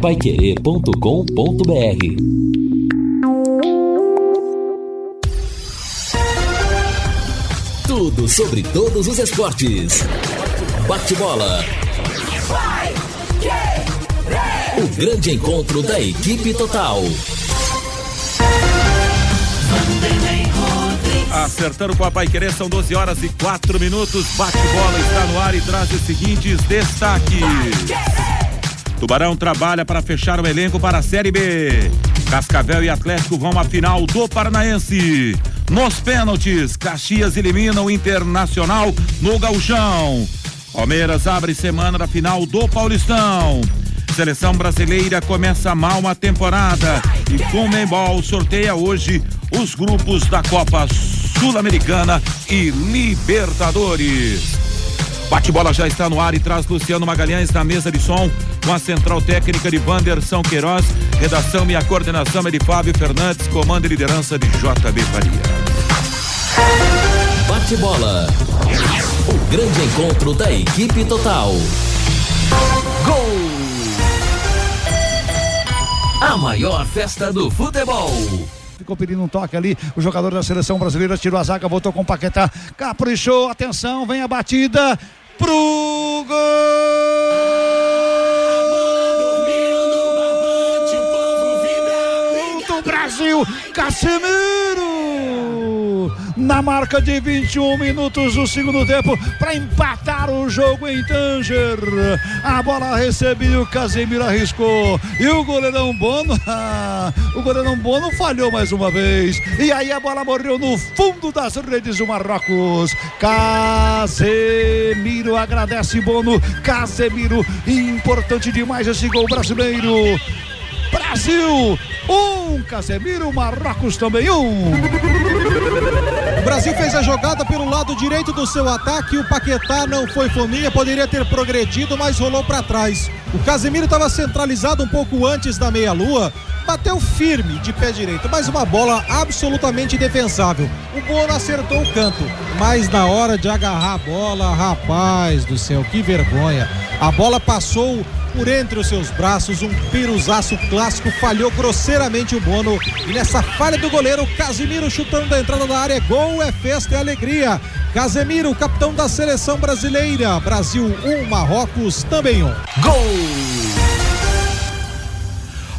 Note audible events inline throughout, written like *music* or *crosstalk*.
paiquerê.com.br Tudo sobre todos os esportes. Bate-bola. O grande encontro da equipe total. Acertando com a Pai Querer, são 12 horas e 4 minutos. Bate-bola está no ar e traz os seguintes destaques. Tubarão trabalha para fechar o elenco para a Série B. Cascavel e Atlético vão à final do Paranaense. Nos pênaltis, Caxias elimina o Internacional no Gauchão. Palmeiras abre semana da final do Paulistão. Seleção brasileira começa mal uma temporada e Comembol sorteia hoje os grupos da Copa Sul-Americana e Libertadores. Bate-bola já está no ar e traz Luciano Magalhães na mesa de som com a central técnica de Wanderson Queiroz, redação e a coordenação é de Fábio Fernandes, comando e liderança de JB Faria. Bate-bola. O grande encontro da equipe total. Gol! A maior festa do futebol. Ficou pedindo um toque ali. O jogador da seleção brasileira tirou a zaga, voltou com o Paquetá. Caprichou, atenção, vem a batida pro gol! Do Brasil, Casemiro! Na marca de 21 minutos do segundo tempo, para empatar o jogo em Tanger. A bola recebeu, o Casemiro arriscou. E o goleirão Bono, *laughs* o goleirão Bono falhou mais uma vez. E aí a bola morreu no fundo das redes do Marrocos. Casemiro agradece Bono. Casemiro, importante demais esse gol brasileiro. Brasil, um Casemiro, Marrocos também um. Brasil fez a jogada pelo lado direito do seu ataque. O Paquetá não foi fominha, poderia ter progredido, mas rolou para trás. O Casemiro estava centralizado um pouco antes da meia-lua. Bateu firme de pé direito, mas uma bola absolutamente defensável. O Bono acertou o canto, mas na hora de agarrar a bola, rapaz do céu, que vergonha. A bola passou por entre os seus braços, um piruzaço clássico, falhou grosseiramente o Bono. E nessa falha do goleiro, Casemiro chutando da entrada da área, gol é festa e alegria. Casemiro, capitão da seleção brasileira. Brasil 1, um, Marrocos também 1. Um. Gol!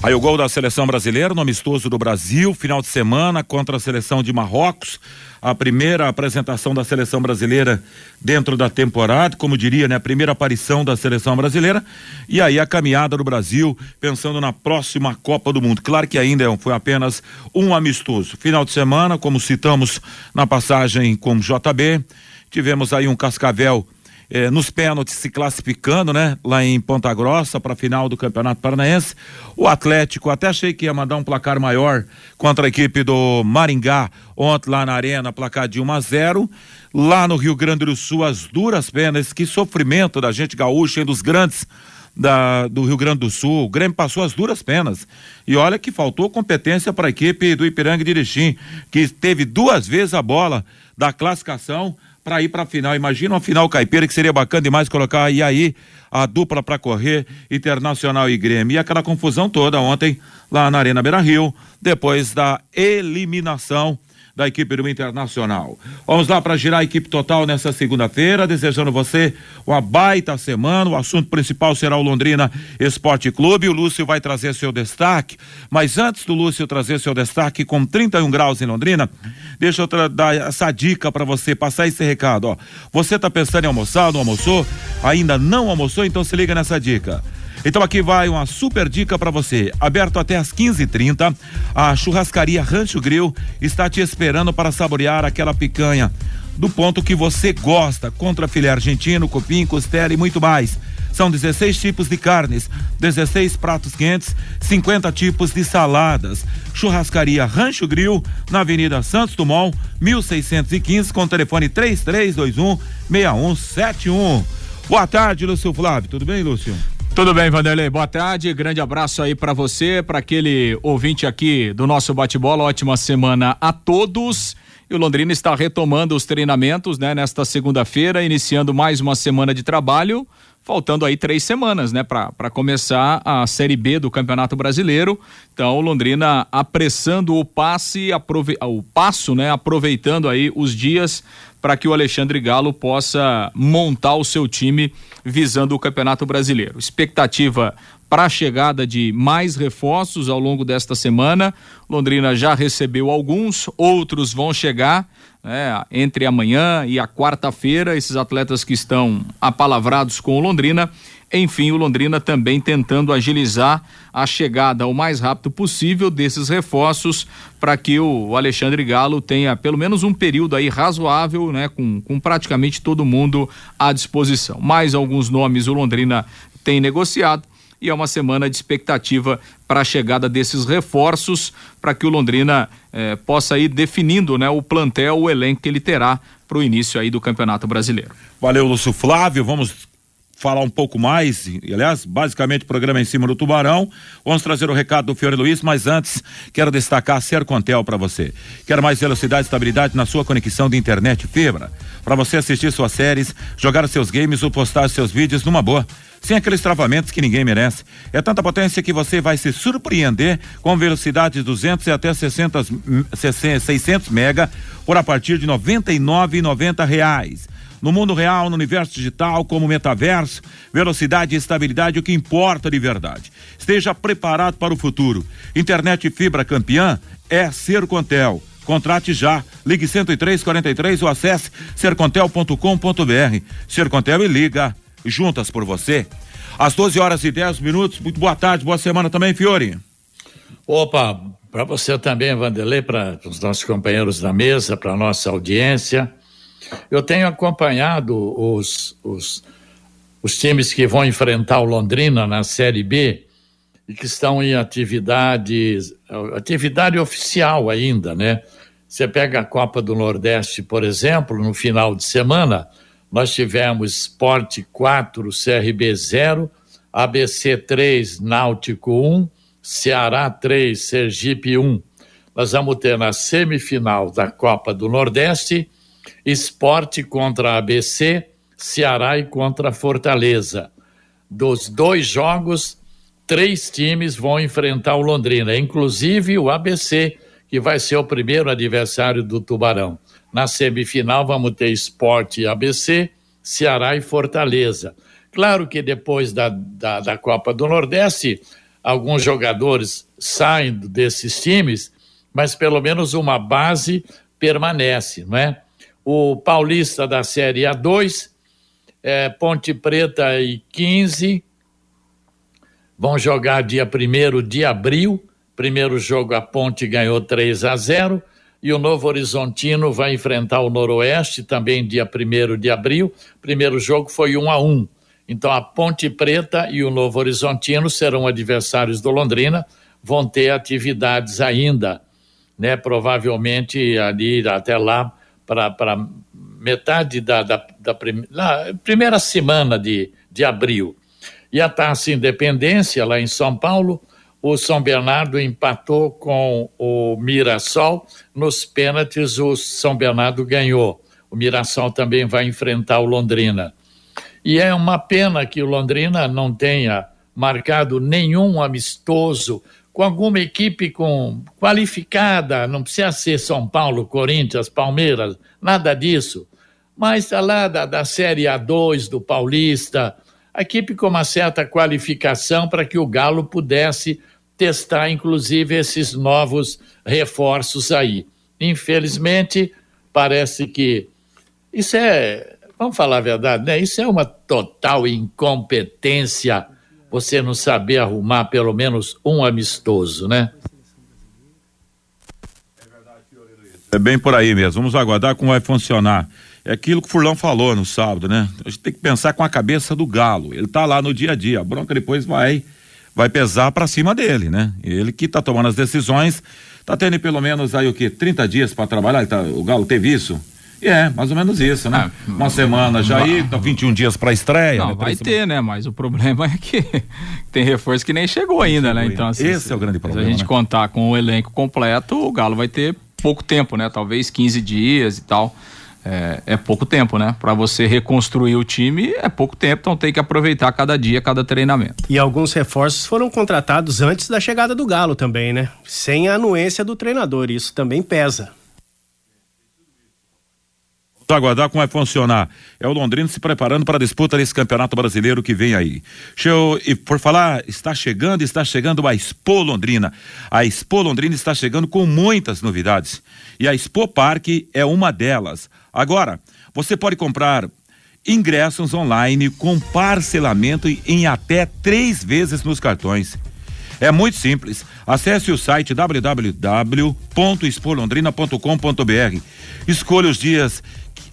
Aí o gol da seleção brasileira no amistoso do Brasil, final de semana contra a seleção de Marrocos. A primeira apresentação da seleção brasileira dentro da temporada, como diria, né? A primeira aparição da seleção brasileira. E aí a caminhada do Brasil, pensando na próxima Copa do Mundo. Claro que ainda foi apenas um amistoso. Final de semana, como citamos na passagem com JB, tivemos aí um Cascavel eh, nos pênaltis se classificando, né? Lá em Ponta Grossa para a final do Campeonato Paranaense. O Atlético, até achei que ia mandar um placar maior contra a equipe do Maringá ontem lá na Arena, placar de 1 a 0. Lá no Rio Grande do Sul, as duras penas, que sofrimento da gente gaúcha, um dos grandes da, do Rio Grande do Sul. O Grêmio passou as duras penas. E olha que faltou competência para a equipe do Ipiranga de Erechim, que teve duas vezes a bola da classificação para ir para a final. Imagina uma final caipira que seria bacana demais colocar aí aí a dupla para correr Internacional e Grêmio. E aquela confusão toda ontem lá na Arena Beira Rio, depois da eliminação da equipe do Internacional. Vamos lá para girar a equipe total nessa segunda-feira, desejando você uma baita semana. O assunto principal será o Londrina Esporte Clube. O Lúcio vai trazer seu destaque, mas antes do Lúcio trazer seu destaque com 31 graus em Londrina, deixa eu dar essa dica para você, passar esse recado, ó. Você tá pensando em almoçar, não almoçou? Ainda não almoçou? Então se liga nessa dica. Então aqui vai uma super dica para você. Aberto até às 15:30, a churrascaria Rancho Grill está te esperando para saborear aquela picanha do ponto que você gosta, contra filé argentino, cupim, costela e muito mais. São 16 tipos de carnes, 16 pratos quentes, 50 tipos de saladas. Churrascaria Rancho Grill, na Avenida Santos Dumont, 1615, com telefone 3321 6171. Boa tarde, Lúcio Flávio. Tudo bem, Lúcio? Tudo bem, Vanderlei. Boa tarde. Grande abraço aí para você, para aquele ouvinte aqui do nosso bate-bola. Ótima semana a todos. E o Londrina está retomando os treinamentos, né, nesta segunda-feira, iniciando mais uma semana de trabalho faltando aí três semanas, né, para começar a Série B do Campeonato Brasileiro. Então, Londrina apressando o passe, aprove o passo, né, aproveitando aí os dias para que o Alexandre Galo possa montar o seu time visando o Campeonato Brasileiro. Expectativa para a chegada de mais reforços ao longo desta semana. Londrina já recebeu alguns, outros vão chegar né, entre amanhã e a quarta-feira. Esses atletas que estão apalavrados com o Londrina. Enfim, o Londrina também tentando agilizar a chegada o mais rápido possível desses reforços para que o Alexandre Galo tenha pelo menos um período aí razoável, né, com, com praticamente todo mundo à disposição. Mais alguns nomes o Londrina tem negociado e é uma semana de expectativa para a chegada desses reforços para que o Londrina eh, possa ir definindo né, o plantel, o elenco que ele terá para o início aí do Campeonato Brasileiro. Valeu, Lúcio Flávio. Vamos falar um pouco mais, e, aliás, basicamente o programa é em cima do Tubarão. Vamos trazer o recado do Fiore Luiz, mas antes quero destacar a Sercontel para você. Quer mais velocidade e estabilidade na sua conexão de internet fibra? Para você assistir suas séries, jogar seus games ou postar seus vídeos numa boa sem aqueles travamentos que ninguém merece. É tanta potência que você vai se surpreender com velocidade de 200 e até 600, 600 mega por a partir de 99,90 reais. No mundo real, no universo digital, como metaverso, velocidade e estabilidade, o que importa de verdade. Esteja preparado para o futuro. Internet fibra campeã é Sercontel. Contrate já. Ligue 10343 ou acesse sercontel.com.br. Sercontel e liga juntas por você. Às 12 horas e 10 minutos. Muito boa tarde, boa semana também, Fiore. Opa, para você também, Vanderlei, para os nossos companheiros da mesa, para nossa audiência. Eu tenho acompanhado os, os, os times que vão enfrentar o Londrina na Série B e que estão em atividade, atividade oficial ainda, né? Você pega a Copa do Nordeste, por exemplo, no final de semana, nós tivemos Sport 4, CRB 0, ABC 3, Náutico 1, Ceará 3, Sergipe 1. Nós vamos ter na semifinal da Copa do Nordeste, Esporte contra ABC, Ceará e contra Fortaleza. Dos dois jogos, três times vão enfrentar o Londrina, inclusive o ABC, que vai ser o primeiro adversário do Tubarão. Na semifinal, vamos ter Esporte e ABC, Ceará e Fortaleza. Claro que depois da, da, da Copa do Nordeste, alguns jogadores saem desses times, mas pelo menos uma base permanece, não é? O Paulista da Série A2, é, Ponte Preta e 15 vão jogar dia 1 de abril. Primeiro jogo a Ponte ganhou 3 a 0 e o Novo Horizontino vai enfrentar o Noroeste também dia 1 de abril. Primeiro jogo foi 1 a 1. Então a Ponte Preta e o Novo Horizontino serão adversários do Londrina, vão ter atividades ainda, né? Provavelmente ali até lá para metade da, da, da prim, primeira semana de, de abril. E a Taça Independência, lá em São Paulo, o São Bernardo empatou com o Mirassol. Nos pênaltis, o São Bernardo ganhou. O Mirassol também vai enfrentar o Londrina. E é uma pena que o Londrina não tenha marcado nenhum amistoso com alguma equipe com qualificada, não precisa ser São Paulo, Corinthians, Palmeiras, nada disso. Mas tá lá da, da Série A2 do Paulista, a equipe com uma certa qualificação para que o Galo pudesse testar, inclusive, esses novos reforços aí. Infelizmente, parece que isso é, vamos falar a verdade, né? Isso é uma total incompetência você não saber arrumar pelo menos um amistoso, né? É bem por aí mesmo. Vamos aguardar como vai funcionar. É aquilo que o Furlão falou no sábado, né? A gente tem que pensar com a cabeça do galo. Ele tá lá no dia a dia. A bronca depois vai vai pesar para cima dele, né? Ele que tá tomando as decisões, tá tendo pelo menos aí o que 30 dias para trabalhar, tá, o Galo teve isso. E é, mais ou menos isso, né? Ah, Uma semana já aí, tá 21 dias para estreia. Não, né? vai ter, né? Mas o problema é que tem reforço que nem chegou ainda, né? Então, assim, esse se, é o grande problema. Se a gente né? contar com o elenco completo, o Galo vai ter pouco tempo, né? Talvez 15 dias e tal. é, é pouco tempo, né? Para você reconstruir o time é pouco tempo, então tem que aproveitar cada dia, cada treinamento. E alguns reforços foram contratados antes da chegada do Galo também, né? Sem a anuência do treinador, isso também pesa aguardar como vai funcionar. É o Londrina se preparando para a disputa desse campeonato brasileiro que vem aí. Show, e por falar, está chegando, está chegando a Expo Londrina. A Expo Londrina está chegando com muitas novidades. E a Expo Parque é uma delas. Agora, você pode comprar ingressos online com parcelamento em até três vezes nos cartões. É muito simples. Acesse o site www.expolondrina.com.br. Escolha os dias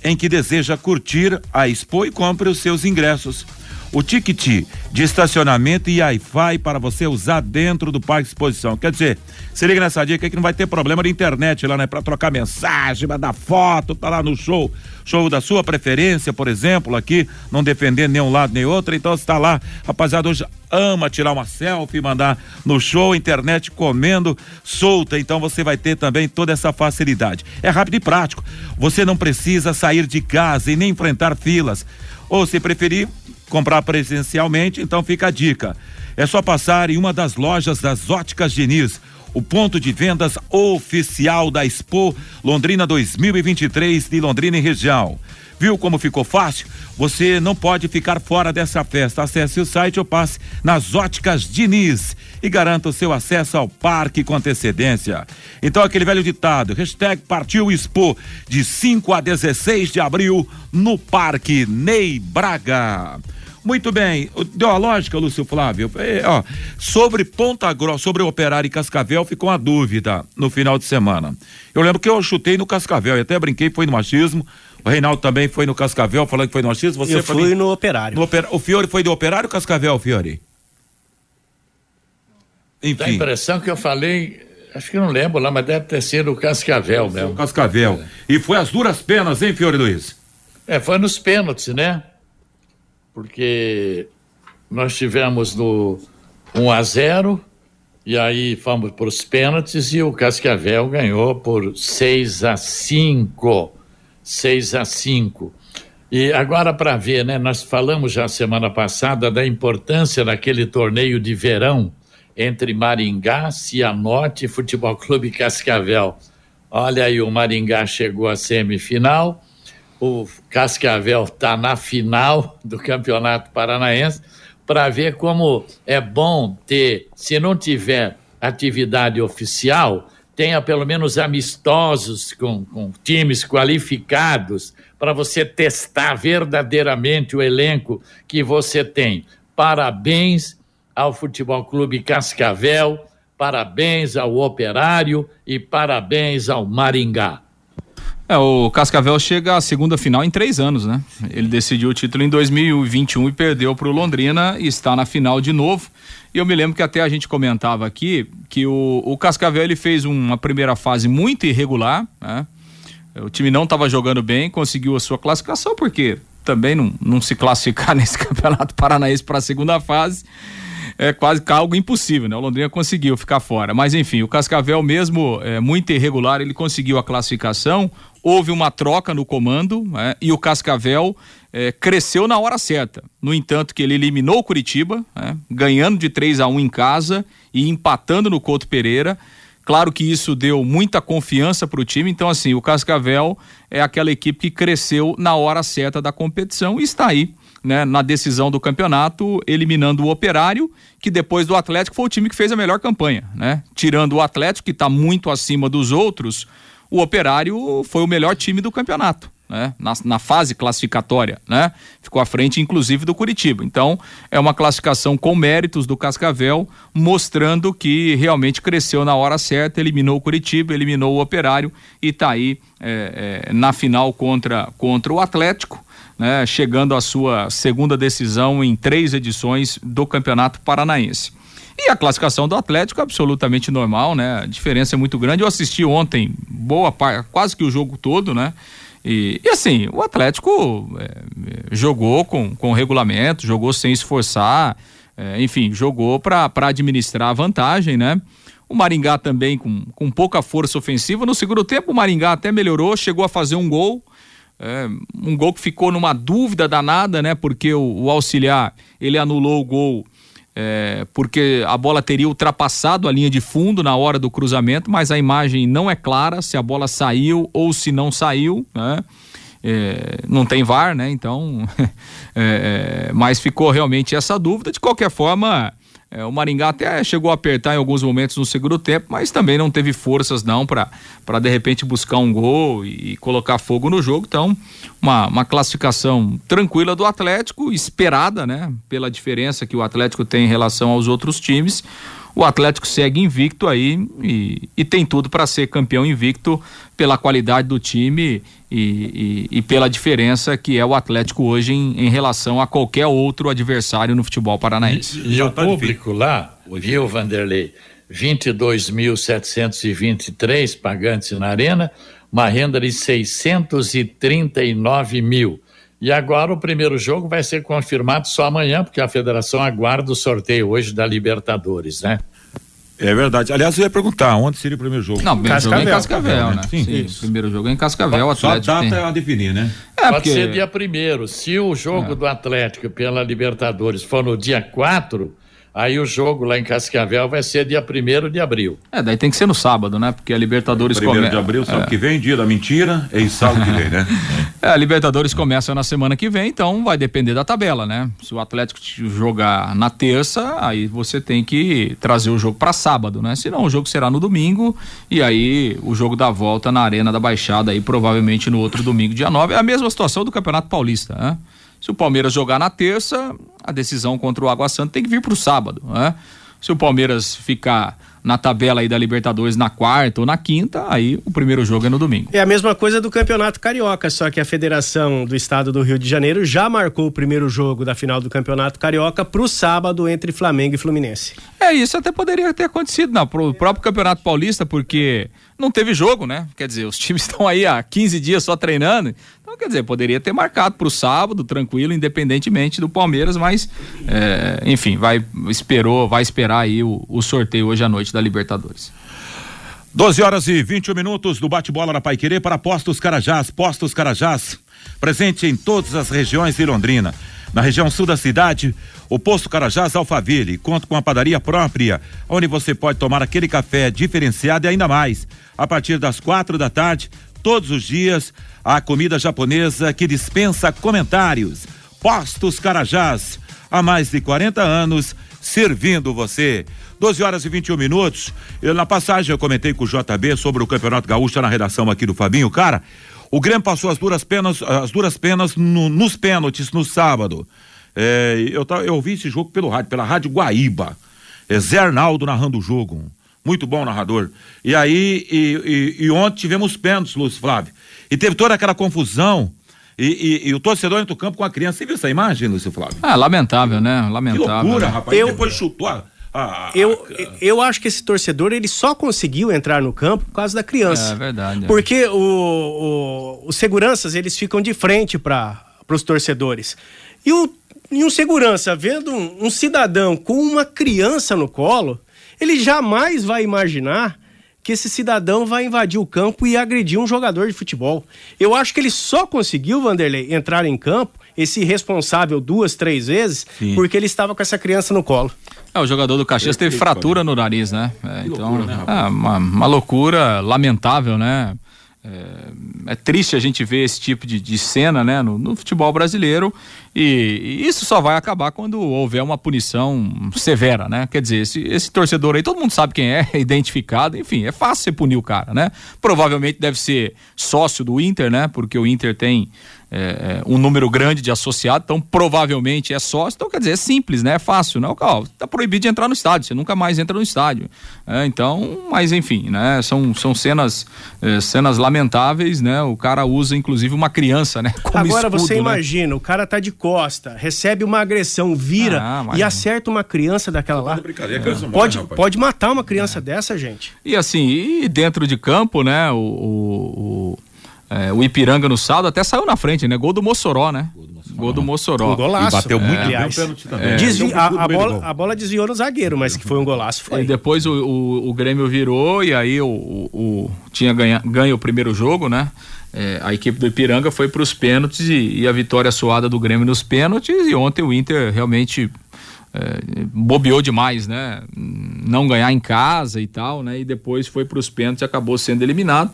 em que deseja curtir a Expo e compre os seus ingressos. O ticket de estacionamento e Wi-Fi para você usar dentro do parque de exposição. Quer dizer, se liga nessa dica que não vai ter problema de internet lá, né? Para trocar mensagem, mandar foto, tá lá no show, show da sua preferência, por exemplo, aqui, não defendendo nenhum lado nem outro. Então você tá lá, rapaziada, hoje ama tirar uma selfie, mandar no show, internet comendo solta. Então você vai ter também toda essa facilidade. É rápido e prático. Você não precisa sair de casa e nem enfrentar filas. Ou se preferir, comprar presencialmente, então fica a dica. É só passar em uma das lojas das Óticas Diniz, o ponto de vendas oficial da Expo Londrina 2023 de Londrina e região. Viu como ficou fácil? Você não pode ficar fora dessa festa. Acesse o site ou passe nas óticas Diniz e garanta o seu acesso ao parque com antecedência. Então, aquele velho ditado, hashtag partiu Expo, de 5 a 16 de abril, no Parque Ney Braga. Muito bem, deu a lógica, Lúcio Flávio. É, ó, sobre Ponta Grossa, sobre o Operário e Cascavel, ficou uma dúvida no final de semana. Eu lembro que eu chutei no Cascavel e até brinquei, foi no machismo. O Reinaldo também foi no Cascavel, falando que foi no machismo. Você eu fui no Operário. No oper... O Fiore foi do Operário ou Cascavel, Fiore? Enfim. Dá a impressão que eu falei Acho que não lembro lá, mas deve ter sido o Cascavel mesmo. Cascavel. É. E foi as duras penas, hein, Fiore Luiz? É, foi nos pênaltis, né? Porque nós tivemos no 1 a 0 e aí fomos para os pênaltis e o Cascavel ganhou por 6 a 5. 6 a 5. E agora para ver, né, nós falamos já semana passada da importância daquele torneio de verão entre Maringá, Cianorte e Futebol Clube Cascavel. Olha aí, o Maringá chegou à semifinal o Cascavel está na final do Campeonato Paranaense para ver como é bom ter, se não tiver atividade oficial, tenha pelo menos amistosos com, com times qualificados para você testar verdadeiramente o elenco que você tem. Parabéns ao Futebol Clube Cascavel, parabéns ao Operário e parabéns ao Maringá. É, o Cascavel chega à segunda final em três anos, né? Ele decidiu o título em 2021 e perdeu para o Londrina e está na final de novo. E eu me lembro que até a gente comentava aqui que o, o Cascavel ele fez uma primeira fase muito irregular, né? O time não estava jogando bem, conseguiu a sua classificação, porque também não, não se classificar *laughs* nesse campeonato paranaense para a segunda fase é quase algo impossível, né? O Londrina conseguiu ficar fora. Mas enfim, o Cascavel, mesmo é, muito irregular, ele conseguiu a classificação. Houve uma troca no comando né? e o Cascavel é, cresceu na hora certa. No entanto, que ele eliminou o Curitiba, né? ganhando de 3 a 1 em casa e empatando no Couto Pereira. Claro que isso deu muita confiança para o time, então assim, o Cascavel é aquela equipe que cresceu na hora certa da competição e está aí né, na decisão do campeonato, eliminando o Operário, que depois do Atlético foi o time que fez a melhor campanha, né? Tirando o Atlético, que está muito acima dos outros, o Operário foi o melhor time do campeonato. Né? Na, na, fase classificatória, né? Ficou à frente, inclusive, do Curitiba. Então, é uma classificação com méritos do Cascavel, mostrando que realmente cresceu na hora certa, eliminou o Curitiba, eliminou o Operário e está aí é, é, na final contra, contra o Atlético né, chegando à sua segunda decisão em três edições do Campeonato Paranaense. E a classificação do Atlético é absolutamente normal, né? A diferença é muito grande. Eu assisti ontem boa parte, quase que o jogo todo, né? E, e assim, o Atlético é, jogou com, com regulamento, jogou sem esforçar, é, enfim, jogou para administrar a vantagem, né? O Maringá também com, com pouca força ofensiva. No segundo tempo, o Maringá até melhorou, chegou a fazer um gol, É, um gol que ficou numa dúvida danada, né? Porque o, o auxiliar ele anulou o gol é, porque a bola teria ultrapassado a linha de fundo na hora do cruzamento, mas a imagem não é clara se a bola saiu ou se não saiu, né? É, não tem VAR, né? Então, *laughs* é, é, mas ficou realmente essa dúvida. De qualquer forma, é, o Maringá até chegou a apertar em alguns momentos no segundo tempo, mas também não teve forças não para de repente buscar um gol e, e, colocar fogo no jogo. Então, uma, uma classificação tranquila do Atlético, esperada, né? Pela diferença que o Atlético tem em relação aos outros times o Atlético segue invicto aí e, e tem tudo para ser campeão invicto pela qualidade do time e, e, e, pela diferença que é o Atlético hoje em, em, relação a qualquer outro adversário no futebol paranaense. E, e o público lá, viu, Vanderlei? 22.723 pagantes na arena, uma renda de 639 mil. E agora o primeiro jogo vai ser confirmado só amanhã, porque a federação aguarda o sorteio hoje da Libertadores, né? É verdade. Aliás, eu ia perguntar onde seria o primeiro jogo. Não, o primeiro jogo é em Cascavel, né? Sim, Sim o primeiro jogo é em Cascavel. Só a data tem... é a definir, né? É, Pode porque... ser dia primeiro. Se o jogo é. do Atlético pela Libertadores for no dia 4, Aí o jogo lá em Cascavel vai ser dia 1 de abril. É, daí tem que ser no sábado, né? Porque a Libertadores começa. 1 de abril, sábado é. que vem, dia da mentira, é sábado que vem, né? *laughs* É, a Libertadores começa na semana que vem, então vai depender da tabela, né? Se o Atlético jogar na terça, aí você tem que trazer o jogo para sábado, né? Senão o jogo será no domingo e aí o jogo da volta na Arena da Baixada aí provavelmente no outro domingo, dia 9. É a mesma situação do Campeonato Paulista, né? Se o Palmeiras jogar na terça, a decisão contra o Água Santa tem que vir para o sábado, né? Se o Palmeiras ficar na tabela aí da Libertadores na quarta ou na quinta, aí o primeiro jogo é no domingo. É a mesma coisa do Campeonato Carioca, só que a Federação do Estado do Rio de Janeiro já marcou o primeiro jogo da final do Campeonato Carioca para o sábado entre Flamengo e Fluminense. É, isso até poderia ter acontecido no próprio Campeonato Paulista, porque não teve jogo, né? Quer dizer, os *laughs* times estão aí há 15 dias só treinando. Então, quer dizer, poderia ter marcado para o sábado, tranquilo, independentemente do Palmeiras, mas, é, enfim, vai, esperou, vai esperar aí o, o sorteio hoje à noite da Libertadores. 12 horas e 21 minutos do bate-bola na Paiquerê para Postos Carajás. Postos Carajás, presente em todas as regiões de Londrina. Na região sul da cidade, o Posto Carajás Alphaville conta com a padaria própria, onde você pode tomar aquele café diferenciado e ainda mais. A partir das quatro da tarde, todos os dias, a comida japonesa que dispensa comentários. Postos Carajás, há mais de 40 anos, servindo você. 12 horas e 21 minutos. Eu, na passagem eu comentei com o JB sobre o Campeonato Gaúcho na redação aqui do Fabinho. Cara, o Grêmio passou as duras penas, as duras penas no, nos pênaltis no sábado. É, eu, eu ouvi esse jogo pelo rádio, pela Rádio Guaíba. É Zé Arnaldo narrando o jogo. Muito bom narrador. E aí, e, e, e ontem tivemos pênaltis, Lúcio Flávio. E teve toda aquela confusão. E, e, e, o torcedor entra no campo com a criança. Você viu essa imagem, Lúcio Flávio? Ah, lamentável, né? Lamentável. Que loucura, né? rapaz. Eu, depois chutou a, a, eu, eu acho que esse torcedor ele só conseguiu entrar no campo por causa da criança. É verdade. É. Porque o, o, os seguranças eles ficam de frente para os torcedores. E, o, e um segurança vendo um, um cidadão com uma criança no colo, ele jamais vai imaginar que esse cidadão vai invadir o campo e agredir um jogador de futebol. Eu acho que ele só conseguiu, Vanderlei, entrar em campo, esse responsável duas, três vezes, Sim. porque ele estava com essa criança no colo. É, o jogador do Caxias teve fratura no nariz, né? É, então, loucura, né, é uma, uma loucura lamentável, né? É, é, triste a gente ver esse tipo de, de cena né, no, no futebol brasileiro e, e, isso só vai acabar quando houver uma punição severa, né? Quer dizer, esse, esse torcedor aí, todo mundo sabe quem é, *laughs* é identificado, enfim, é fácil você punir o cara, né? Provavelmente deve ser sócio do Inter, né? Porque o Inter tem é, é, um número grande de associados, então provavelmente é sócio. Então, quer dizer, é simples, né? É fácil, né? Ó, tá proibido de entrar no estádio, você nunca mais entra no estádio. É, então, mas enfim, né? São, são cenas, é, cenas lamentáveis, né? O cara usa, inclusive, uma criança, né? *laughs* Como Agora escudo, você né? imagina, o cara tá de costa, recebe uma agressão, vira ah, e acerta uma criança daquela lá. Pode, morre, pode matar uma criança dessa, gente. E assim, e dentro de campo, né? o, o é, o Ipiranga no saldo até saiu na frente, né? Gol do Mossoró, né? Gol do Mossoró. Um golaço. E bateu muito é, pênalti também. É. Desvi a, a, bola, a bola desviou no zagueiro, mas que foi um golaço, foi. E depois o, o, o Grêmio virou e aí o, o, o tinha ganha, ganho o primeiro jogo, né? é, a equipe do Ipiranga foi para os pênaltis e, e, a vitória suada do Grêmio nos pênaltis e ontem o Inter realmente é, bobeou demais, né? Não ganhar em casa e tal, né? E depois foi para os pênaltis e acabou sendo eliminado.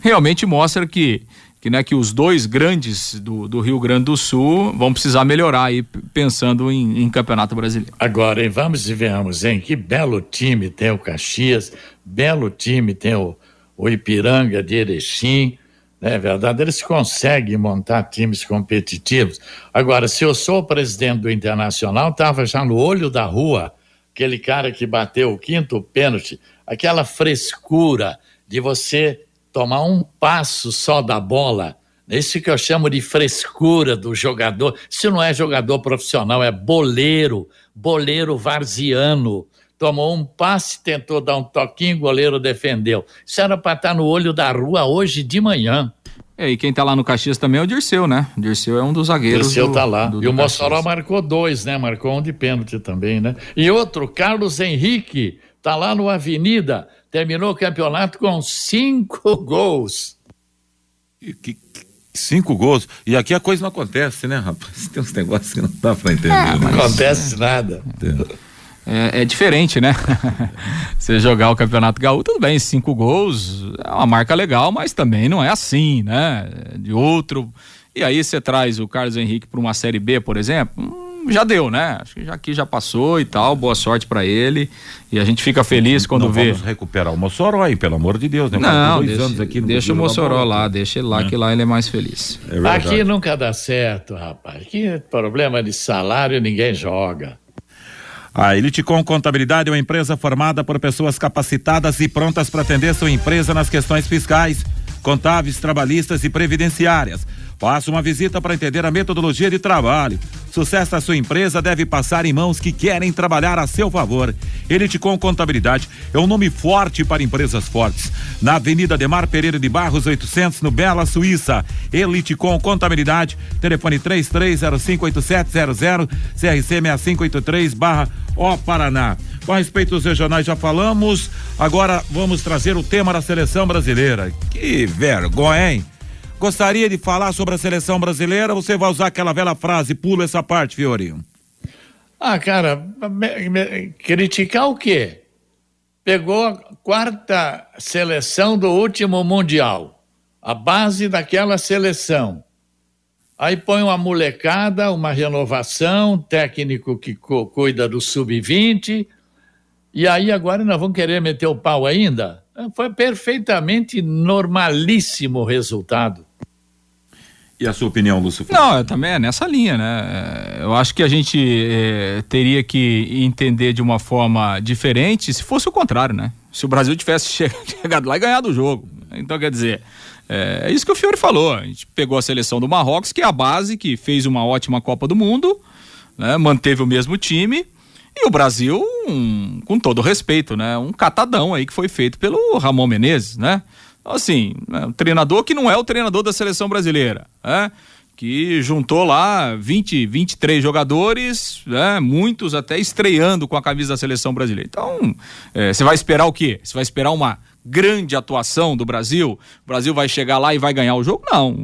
Realmente mostra que que, né, que os dois grandes do, do Rio Grande do Sul vão precisar melhorar aí, pensando em, em Campeonato Brasileiro. Agora, hein, vamos e vemos, hein? Que belo time tem o Caxias, belo time tem o, o Ipiranga de Erechim, é verdade, eles conseguem montar times competitivos. Agora, se eu sou o presidente do Internacional, estava já no olho da rua, aquele cara que bateu o quinto pênalti, aquela frescura de você tomar um passo só da bola. Isso que eu chamo de frescura do jogador. Isso não é jogador profissional, é boleiro, boleiro varziano tomou um passe, tentou dar um toquinho, o goleiro defendeu. Isso era para estar tá no olho da rua hoje de manhã. É, e quem tá lá no Caxias também é o Dirceu, né? O Dirceu é um dos zagueiros. Dirceu do, tá lá. Do, do e o Mossoró marcou dois, né? Marcou um de pênalti também, né? E outro, Carlos Henrique, tá lá no Avenida, terminou o campeonato com cinco gols. Que, que, cinco gols. E aqui a coisa não acontece, né, rapaz? *laughs* Tem uns negócios que não dá pra entender. É, não acontece nada. É é, é diferente, né? *laughs* Você jogar o Campeonato Gaúcho, tudo bem, cinco gols é uma marca legal, mas também não é assim, né? De outro. E aí você traz o Carlos Henrique para uma Série B, por exemplo, hum, já deu, né? Acho que já aqui já passou e tal, boa sorte para ele. E a gente fica feliz quando não vê. Vamos recuperar o Mossoró aí, pelo amor de Deus, né? Não, dois deixa, anos aqui deixa o Mossoró lá, deixa ele lá, é. que lá ele é mais feliz. É aqui nunca dá certo, rapaz. Aqui problema de salário ninguém joga. A Eliticom Contabilidade é uma empresa formada por pessoas capacitadas e prontas para atender sua empresa nas questões fiscais, contábeis, trabalhistas e previdenciárias. Faça uma visita para entender a metodologia de trabalho. Sucesso da sua empresa deve passar em mãos que querem trabalhar a seu favor. Eliticom Contabilidade é um nome forte para empresas fortes. Na Avenida Demar Pereira de Barros 800, no Bela, Suíça. Eliticom Contabilidade, telefone 33058700, CRC 6583 barra O Paraná. Com respeito dos regionais já falamos, agora vamos trazer o tema da seleção brasileira. Que vergonha, hein? Gostaria de falar sobre a seleção brasileira? Você vai usar aquela velha frase, pula essa parte, Fiorinho? Ah, cara, me, me, criticar o quê? Pegou a quarta seleção do último Mundial, a base daquela seleção. Aí põe uma molecada, uma renovação, técnico que cu cuida do sub-20, e aí agora nós vamos querer meter o pau ainda? Foi perfeitamente normalíssimo o resultado. E a sua opinião, Lúcio? Não, eu também é nessa linha, né? É, eu acho que a gente é, teria que entender de uma forma diferente se fosse o contrário, né? Se o Brasil tivesse *laughs* chegado lá e ganhado o jogo. Então, quer dizer, é, é isso que o Fiore falou. A gente pegou a seleção do Marrocos, que é a base, que fez uma ótima Copa do Mundo, né? manteve o mesmo time. E o Brasil, um, com todo respeito, né? Um catadão aí que foi feito pelo Ramon Menezes, né? Assim, né, um treinador que não é o treinador da seleção brasileira, né? que juntou lá 20, 23 jogadores, né? muitos até estreando com a camisa da seleção brasileira. Então, é, você é, vai esperar o quê? Você vai esperar uma grande atuação do Brasil? O Brasil vai chegar lá e vai ganhar o jogo? Não.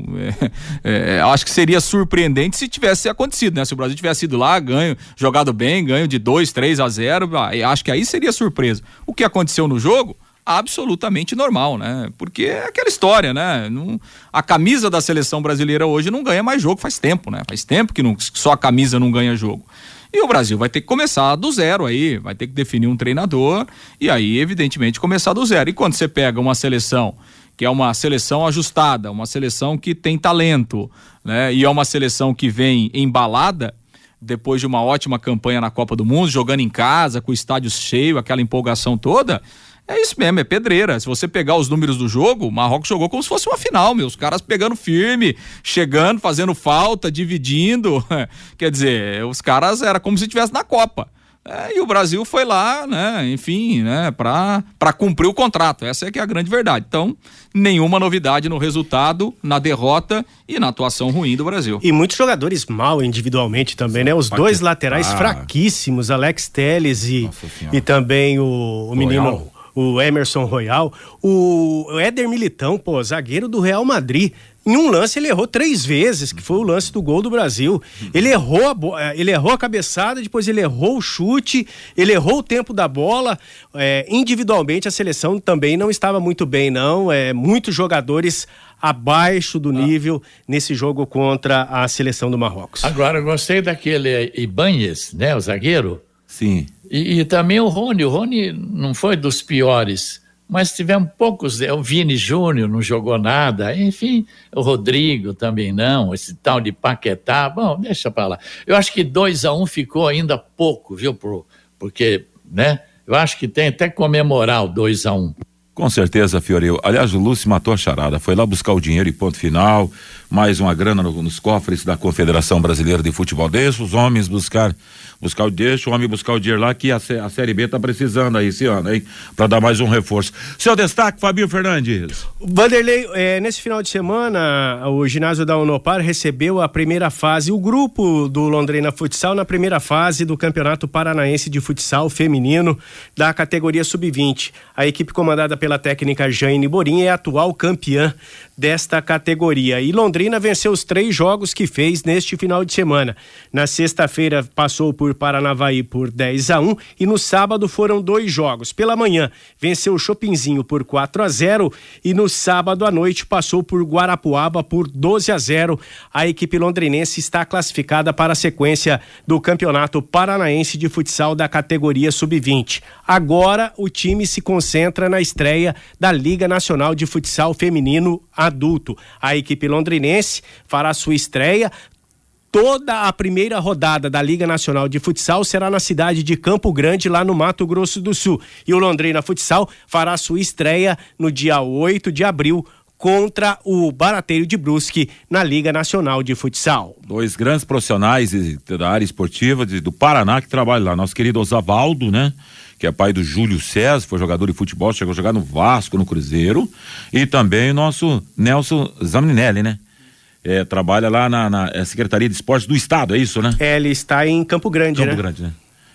É, é, acho que seria surpreendente se tivesse acontecido, né? Se o Brasil tivesse ido lá, ganho, jogado bem, ganho de 2, 3 a 0, acho que aí seria surpresa. O que aconteceu no jogo? Absolutamente normal, né? Porque é aquela história, né? Não, a camisa da seleção brasileira hoje não ganha mais jogo faz tempo, né? Faz tempo que, não, só a camisa não ganha jogo. E o Brasil vai ter que começar do zero aí, vai ter que definir um treinador e aí, evidentemente, começar do zero. E quando você pega uma seleção que é uma seleção ajustada, uma seleção que tem talento, né? E é uma seleção que vem embalada depois de uma ótima campanha na Copa do Mundo, jogando em casa, com o estádio cheio, aquela empolgação toda é isso mesmo, é pedreira. Se você pegar os números do jogo, o Marrocos jogou como se fosse uma final, meu. Os caras pegando firme, chegando, fazendo falta, dividindo. *laughs* Quer dizer, os caras era como se estivesse na Copa. É, e o Brasil foi lá, né, enfim, né, para cumprir o contrato. Essa é que é a grande verdade. Então, nenhuma novidade no resultado, na derrota e na atuação ruim do Brasil. E muitos jogadores mal individualmente também, né? Os dois laterais fraquíssimos, Alex Teles e, e também o, o menino o Emerson Royal, o Éder Militão, pô, zagueiro do Real Madrid. Em um lance ele errou três vezes, que foi o lance do gol do Brasil. Ele errou a, eh, ele errou a cabeçada, depois ele errou o chute, ele errou o tempo da bola. É, individualmente a seleção também não estava muito bem, não. É, muitos jogadores abaixo do nível ah. nesse jogo contra a seleção do Marrocos. Agora, eu gostei daquele Ibanez, né, o zagueiro. Sim. E, e também o Rony. O Rony não foi dos piores mas tivemos poucos. O Vini Júnior não jogou nada, enfim, o Rodrigo também não, esse tal de Paquetá, bom, deixa para lá. Eu acho que 2 a 1 um ficou ainda pouco, viu, pro, porque, né? Eu acho que tem até que comemorar o 2 a 1 um. Com certeza, Fioril. Aliás, o Lúcio matou a charada. Foi lá buscar o dinheiro e ponto final. Mais uma grana no, nos cofres da Confederação Brasileira de Futebol. Deixa os homens buscar buscar o deixa o homem buscar o dinheiro lá que a, a Série B tá precisando aí esse ano, hein? Para dar mais um reforço. Seu destaque, Fabio Fernandes. Vanderlei, é, nesse final de semana, o ginásio da Unopar recebeu a primeira fase, o grupo do Londrina Futsal na primeira fase do Campeonato Paranaense de Futsal Feminino da categoria Sub-20. A equipe comandada pela técnica Jane Borim é atual campeã desta categoria. E Londrina venceu os três jogos que fez neste final de semana. Na sexta-feira passou por Paranavaí por 10 a 1 e no sábado foram dois jogos. Pela manhã venceu o Chopinzinho por 4 a 0 e no sábado à noite passou por Guarapuaba por 12 a 0. A equipe londrinense está classificada para a sequência do Campeonato Paranaense de Futsal da categoria Sub-20. Agora o time se concentra na estreia da Liga Nacional de Futsal Feminino adulto. A equipe londrinense fará sua estreia Toda a primeira rodada da Liga Nacional de Futsal será na cidade de Campo Grande, lá no Mato Grosso do Sul. E o Londrina Futsal fará sua estreia no dia 8 de abril contra o Barateiro de Brusque na Liga Nacional de Futsal. Dois grandes profissionais da área esportiva do Paraná que trabalham lá. Nosso querido Osavaldo, né? Que é pai do Júlio César, foi jogador de futebol, chegou a jogar no Vasco, no Cruzeiro, e também o nosso Nelson Zamininelli, né? É, trabalha lá na, na é, Secretaria de Esportes do Estado, é isso, né? É, ele está em Campo Grande, Campo né? Grande, né?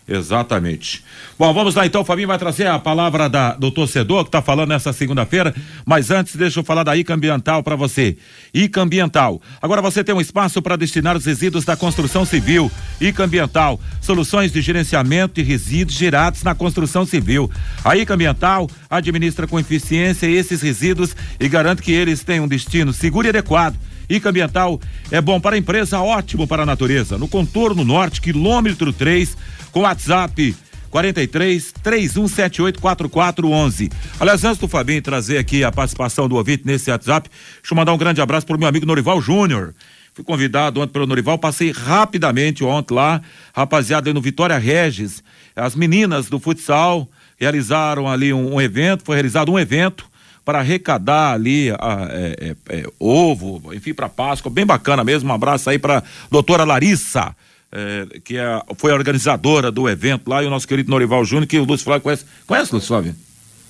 Exatamente. Bom, vamos lá então, o Fabinho vai trazer a palavra da, do torcedor que está falando nessa segunda-feira, mas antes deixa eu falar da ICA Ambiental para você. ICA Ambiental. Agora você tem um espaço para destinar os resíduos da construção civil. ICA Ambiental, soluções de gerenciamento de resíduos gerados na construção civil. A ICA Ambiental administra com eficiência esses resíduos e garante que eles tenham um destino seguro e adequado Ica Ambiental é bom para a empresa, ótimo para a natureza. No contorno norte, quilômetro 3, com WhatsApp 43 3178 4411. Aliás, antes do Fabinho trazer aqui a participação do ouvinte nesse WhatsApp, deixa eu mandar um grande abraço para o meu amigo Norival Júnior. Fui convidado ontem pelo Norival, passei rapidamente ontem lá, rapaziada, no Vitória Regis. As meninas do futsal realizaram ali um, um evento, foi realizado um evento para arrecadar ali a, é, é, é, ovo, enfim, para Páscoa, bem bacana mesmo. Um abraço aí para doutora Larissa. É, que é, foi a organizadora do evento lá, e o nosso querido Norival Júnior, que o Lúcio Flávio conhece. Conhece, Lúcio Flávio?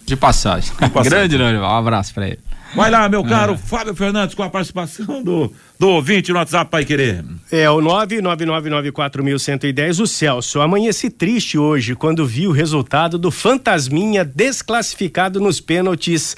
De passagem. De passagem. *laughs* Grande Norival, um abraço para ele. Vai lá, meu caro é. Fábio Fernandes, com a participação do, do ouvinte no WhatsApp Pai Querer. É, o 99994110, o Celso. Amanheci triste hoje quando vi o resultado do Fantasminha desclassificado nos pênaltis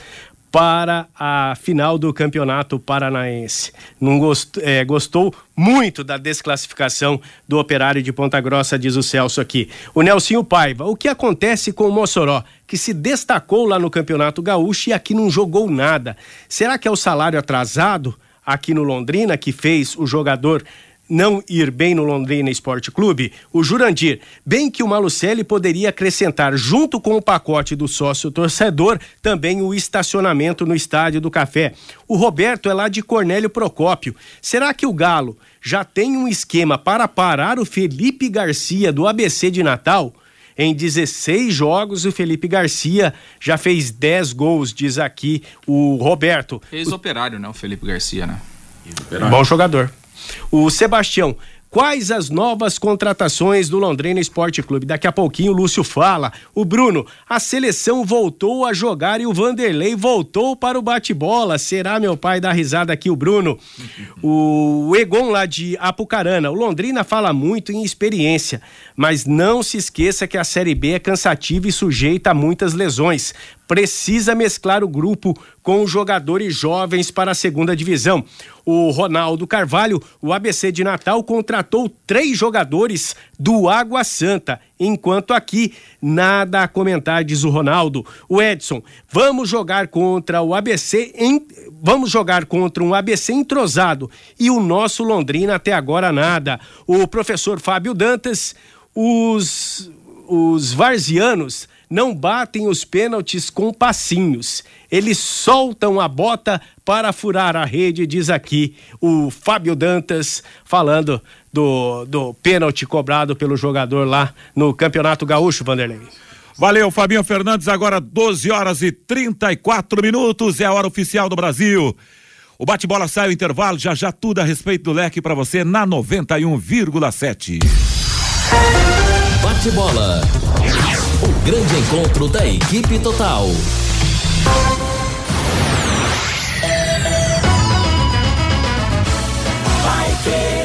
para a final do Campeonato Paranaense. Não gost, é, gostou muito da desclassificação do Operário de Ponta Grossa, diz o Celso aqui. O Nelsinho Paiva, o que acontece com o Mossoró, que se destacou lá no Campeonato Gaúcho e aqui não jogou nada? Será que é o salário atrasado? Aqui no Londrina, que fez o jogador não ir bem no Londrina Esporte Clube, o Jurandir, bem que o Malucelli poderia acrescentar, junto com o pacote do sócio torcedor, também o estacionamento no Estádio do Café. O Roberto é lá de Cornélio Procópio. Será que o Galo já tem um esquema para parar o Felipe Garcia do ABC de Natal? Em 16 jogos, o Felipe Garcia já fez 10 gols, diz aqui o Roberto. Ex-operário, né? O Felipe Garcia, né? Bom jogador. O Sebastião, quais as novas contratações do Londrina Esporte Clube. Daqui a pouquinho o Lúcio fala. O Bruno, a seleção voltou a jogar e o Vanderlei voltou para o bate-bola. Será meu pai dar risada aqui, o Bruno? O Egon lá de Apucarana. O Londrina fala muito em experiência, mas não se esqueça que a Série B é cansativa e sujeita a muitas lesões precisa mesclar o grupo com jogadores jovens para a segunda divisão. O Ronaldo Carvalho, o ABC de Natal, contratou três jogadores do Água Santa, enquanto aqui nada a comentar, diz o Ronaldo. O Edson, vamos jogar contra o ABC em. Vamos jogar contra um ABC entrosado e o nosso Londrina até agora nada. O professor Fábio Dantas, os, os varzianos não batem os pênaltis com passinhos. Eles soltam a bota para furar a rede, diz aqui o Fábio Dantas, falando do, do pênalti cobrado pelo jogador lá no Campeonato Gaúcho, Vanderlei. Valeu, Fabinho Fernandes. Agora 12 horas e 34 minutos. É a hora oficial do Brasil. O bate-bola sai o intervalo. Já já tudo a respeito do leque para você na 91,7. Bate-bola. O grande encontro da equipe total. Yeah.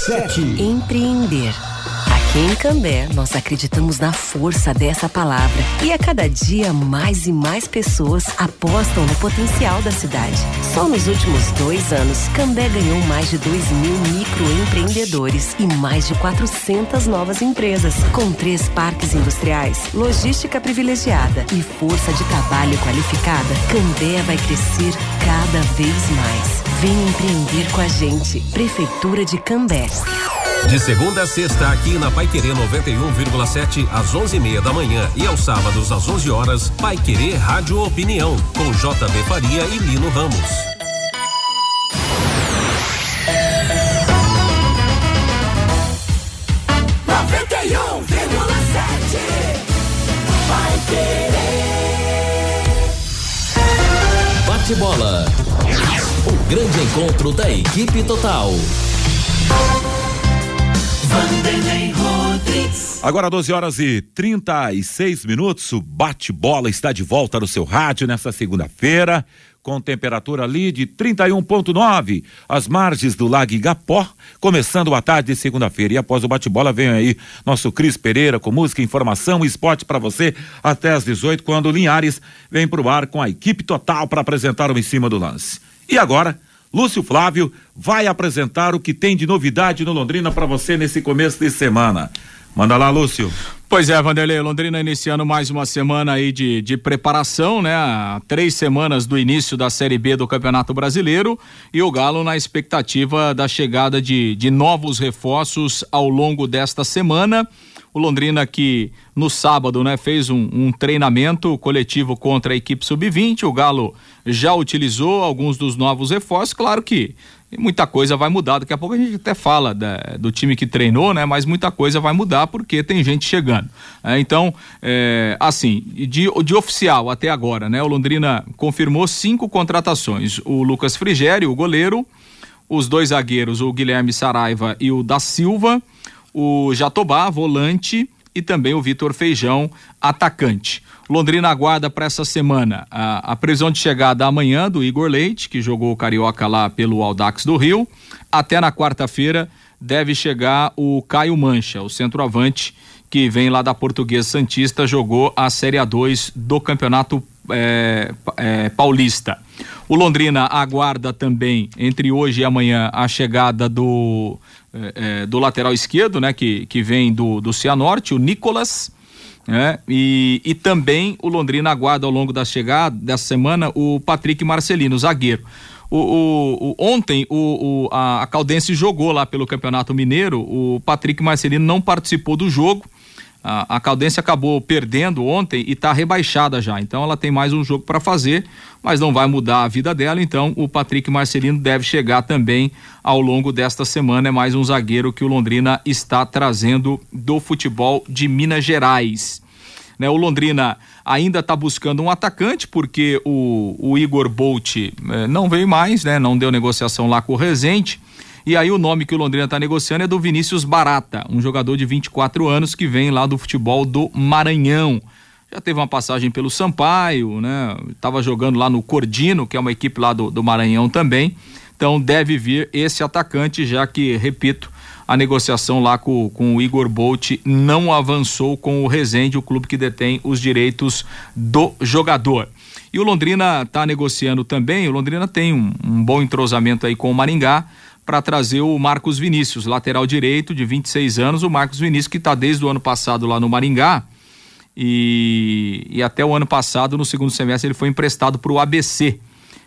91,7. Empreender. Aqui em Cambé, nós acreditamos na força dessa palavra e a cada dia mais e mais pessoas apostam no potencial da cidade. Só nos últimos dois anos, Cambé ganhou mais de 2 mil microempreendedores e mais de 400 novas empresas, com três parques industriais, logística privilegiada e força de trabalho qualificada. Cambé vai crescer cada vez mais. Vem empreender com a gente. Prefeitura de Cambé. De segunda a sexta, aqui na Pai Querer 91,7 às 11h30 da manhã e aos sábados às 11 horas, Pai Querer Rádio Opinião com JB Faria e Lino Ramos. Bate-bola. O grande encontro da equipe total. Agora 12 horas e 36 minutos. O bate-bola está de volta no seu rádio nesta segunda-feira, com temperatura ali de 31,9, às margens do Lago Igapó, começando a tarde de segunda-feira. E após o bate-bola, vem aí nosso Cris Pereira com música, informação e esporte para você até às 18, quando o Linhares vem pro ar com a equipe total para apresentar o em cima do lance. E agora. Lúcio Flávio vai apresentar o que tem de novidade no Londrina para você nesse começo de semana. Manda lá, Lúcio. Pois é, Vanderlei, Londrina iniciando mais uma semana aí de, de preparação, né? Três semanas do início da Série B do Campeonato Brasileiro e o Galo na expectativa da chegada de, de novos reforços ao longo desta semana. O Londrina que no sábado, né, fez um, um treinamento coletivo contra a equipe sub-20. O Galo já utilizou alguns dos novos reforços. Claro que muita coisa vai mudar. Daqui a pouco a gente até fala da, do time que treinou, né? Mas muita coisa vai mudar porque tem gente chegando. É, então, é, assim, de, de oficial até agora, né? O Londrina confirmou cinco contratações: o Lucas Frigério, o goleiro, os dois zagueiros, o Guilherme Saraiva e o da Silva o Jatobá, volante, e também o Vitor Feijão, atacante. Londrina aguarda para essa semana a, a de chegada amanhã do Igor Leite, que jogou o Carioca lá pelo Aldax do Rio. Até na quarta-feira deve chegar o Caio Mancha, o centroavante que vem lá da Portuguesa Santista, jogou a Série A2 do Campeonato é, é, Paulista. O Londrina aguarda também, entre hoje e amanhã, a chegada do é, é, do lateral esquerdo, né, que, que vem do, do Cianorte, o Nicolas. Né, e, e também o Londrina aguarda ao longo da chegada dessa semana o Patrick Marcelino, zagueiro. O, o, o ontem o, a Caldense jogou lá pelo Campeonato Mineiro, o Patrick Marcelino não participou do jogo. A, Caldense acabou perdendo ontem e está rebaixada já. Então ela tem mais um jogo para fazer, mas não vai mudar a vida dela. Então o Patrick Marcelino deve chegar também ao longo desta semana. É mais um zagueiro que o Londrina está trazendo do futebol de Minas Gerais. Né, o Londrina ainda está buscando um atacante, porque o, o Igor Bolt eh, não veio mais, né? Não deu negociação lá com o Rezende. E aí o nome que o Londrina está negociando é do Vinícius Barata, um jogador de 24 anos que vem lá do futebol do Maranhão. Já teve uma passagem pelo Sampaio, né? Tava jogando lá no Cordino, que é uma equipe lá do, do Maranhão também. Então deve vir esse atacante, já que, repito, a negociação lá com, com o Igor Bolt não avançou com o Resende, o clube que detém os direitos do jogador. E o Londrina está negociando também, o Londrina tem um, um bom entrosamento aí com o Maringá, para trazer o Marcos Vinícius, lateral direito de 26 anos, o Marcos Vinícius que está desde o ano passado lá no Maringá e, e até o ano passado, no segundo semestre, ele foi emprestado para o ABC.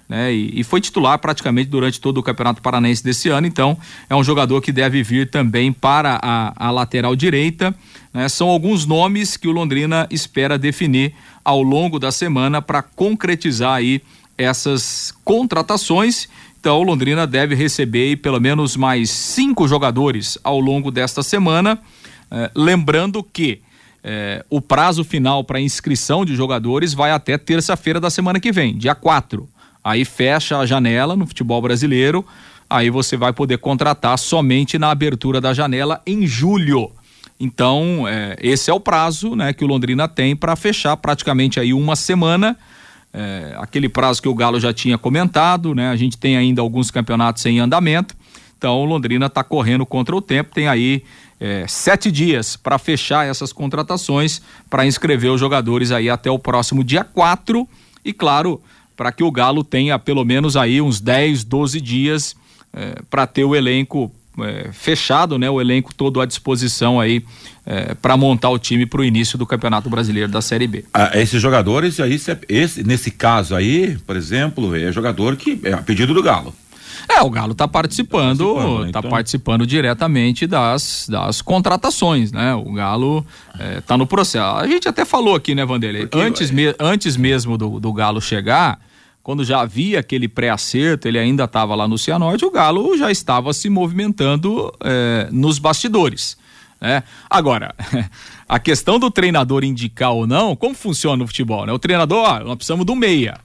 Né, e, e, foi titular praticamente durante todo o Campeonato Paranaense desse ano, então é um jogador que deve vir também para a, a lateral direita. Né, são alguns nomes que o Londrina espera definir ao longo da semana para concretizar aí essas contratações então, Londrina deve receber pelo menos mais cinco jogadores ao longo desta semana. Eh, lembrando que eh, o prazo final para inscrição de jogadores vai até terça-feira da semana que vem, dia 4. Aí fecha a janela no futebol brasileiro. Aí você vai poder contratar somente na abertura da janela em julho. Então, eh, esse é o prazo né, que o Londrina tem para fechar praticamente aí uma semana é, aquele prazo que o Galo já tinha comentado, né? A gente tem ainda alguns campeonatos em andamento, então o Londrina está correndo contra o tempo, tem aí é, sete dias para fechar essas contratações, para inscrever os jogadores aí até o próximo dia 4 e claro, para que o Galo tenha pelo menos aí uns 10, 12 dias é, para ter o elenco é, fechado, né? O elenco todo à disposição aí é, para montar o time para o início do Campeonato Brasileiro da Série B. Ah, esses jogadores aí, esse, nesse caso aí, por exemplo, é jogador que é a pedido do Galo. É, o Galo está participando, está participando, né? tá então... participando, diretamente das, das contratações, né? O Galo está é, no processo. A gente até falou aqui, né, Vanderlei? Porque, antes, me, antes mesmo do, do Galo chegar, quando já havia aquele pré-acerto, ele ainda estava lá no Cianorte, o Galo já estava se movimentando é, nos bastidores. Né? Agora, *laughs* a questão do treinador indicar ou não, como funciona no futebol? Né? O treinador, ó, nós precisamos do meia.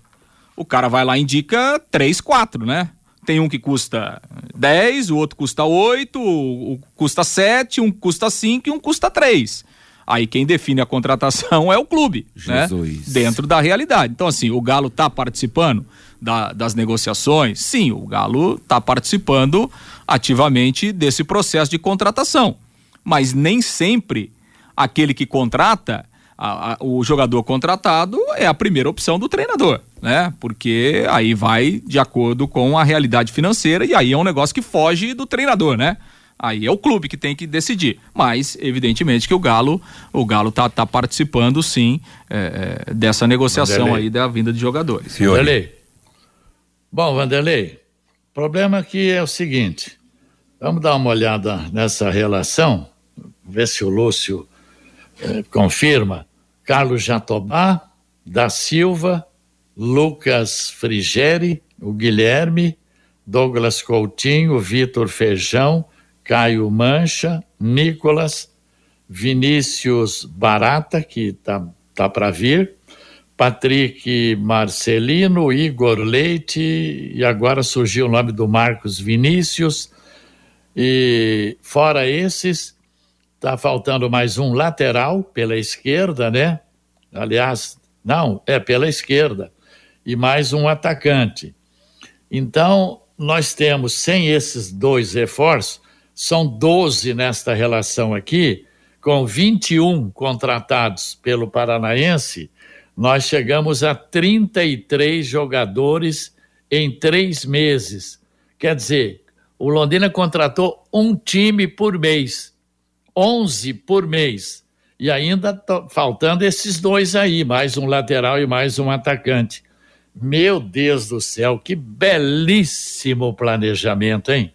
O cara vai lá e indica três, quatro, né? Tem um que custa 10, o outro custa 8, o custa 7, um custa 5 e um custa 3. Aí quem define a contratação *laughs* é o clube, né? Jesus. né? Dentro da realidade. Então, assim, o Galo está participando da, das negociações? Sim, o Galo está participando ativamente desse processo de contratação. Mas nem sempre aquele que contrata, a, a, o jogador contratado é a primeira opção do treinador, né? Porque aí vai de acordo com a realidade financeira e aí é um negócio que foge do treinador, né? Aí é o clube que tem que decidir. Mas, evidentemente, que o Galo, o Galo tá, tá participando sim é, é, dessa negociação Vanderlei. aí da vinda de jogadores. Vanderlei. Bom, Vanderlei, o problema aqui é o seguinte. Vamos dar uma olhada nessa relação, ver se o Lúcio eh, confirma. Carlos Jatobá, da Silva, Lucas Frigeri, o Guilherme, Douglas Coutinho, Vitor Feijão, Caio Mancha, Nicolas, Vinícius Barata, que tá, tá para vir, Patrick Marcelino, Igor Leite, e agora surgiu o nome do Marcos Vinícius. E fora esses, tá faltando mais um lateral pela esquerda, né? Aliás, não, é pela esquerda. E mais um atacante. Então, nós temos, sem esses dois reforços, são 12 nesta relação aqui, com 21 contratados pelo Paranaense, nós chegamos a 33 jogadores em três meses. Quer dizer, o Londrina contratou um time por mês, 11 por mês. E ainda faltando esses dois aí, mais um lateral e mais um atacante. Meu Deus do céu, que belíssimo planejamento, hein?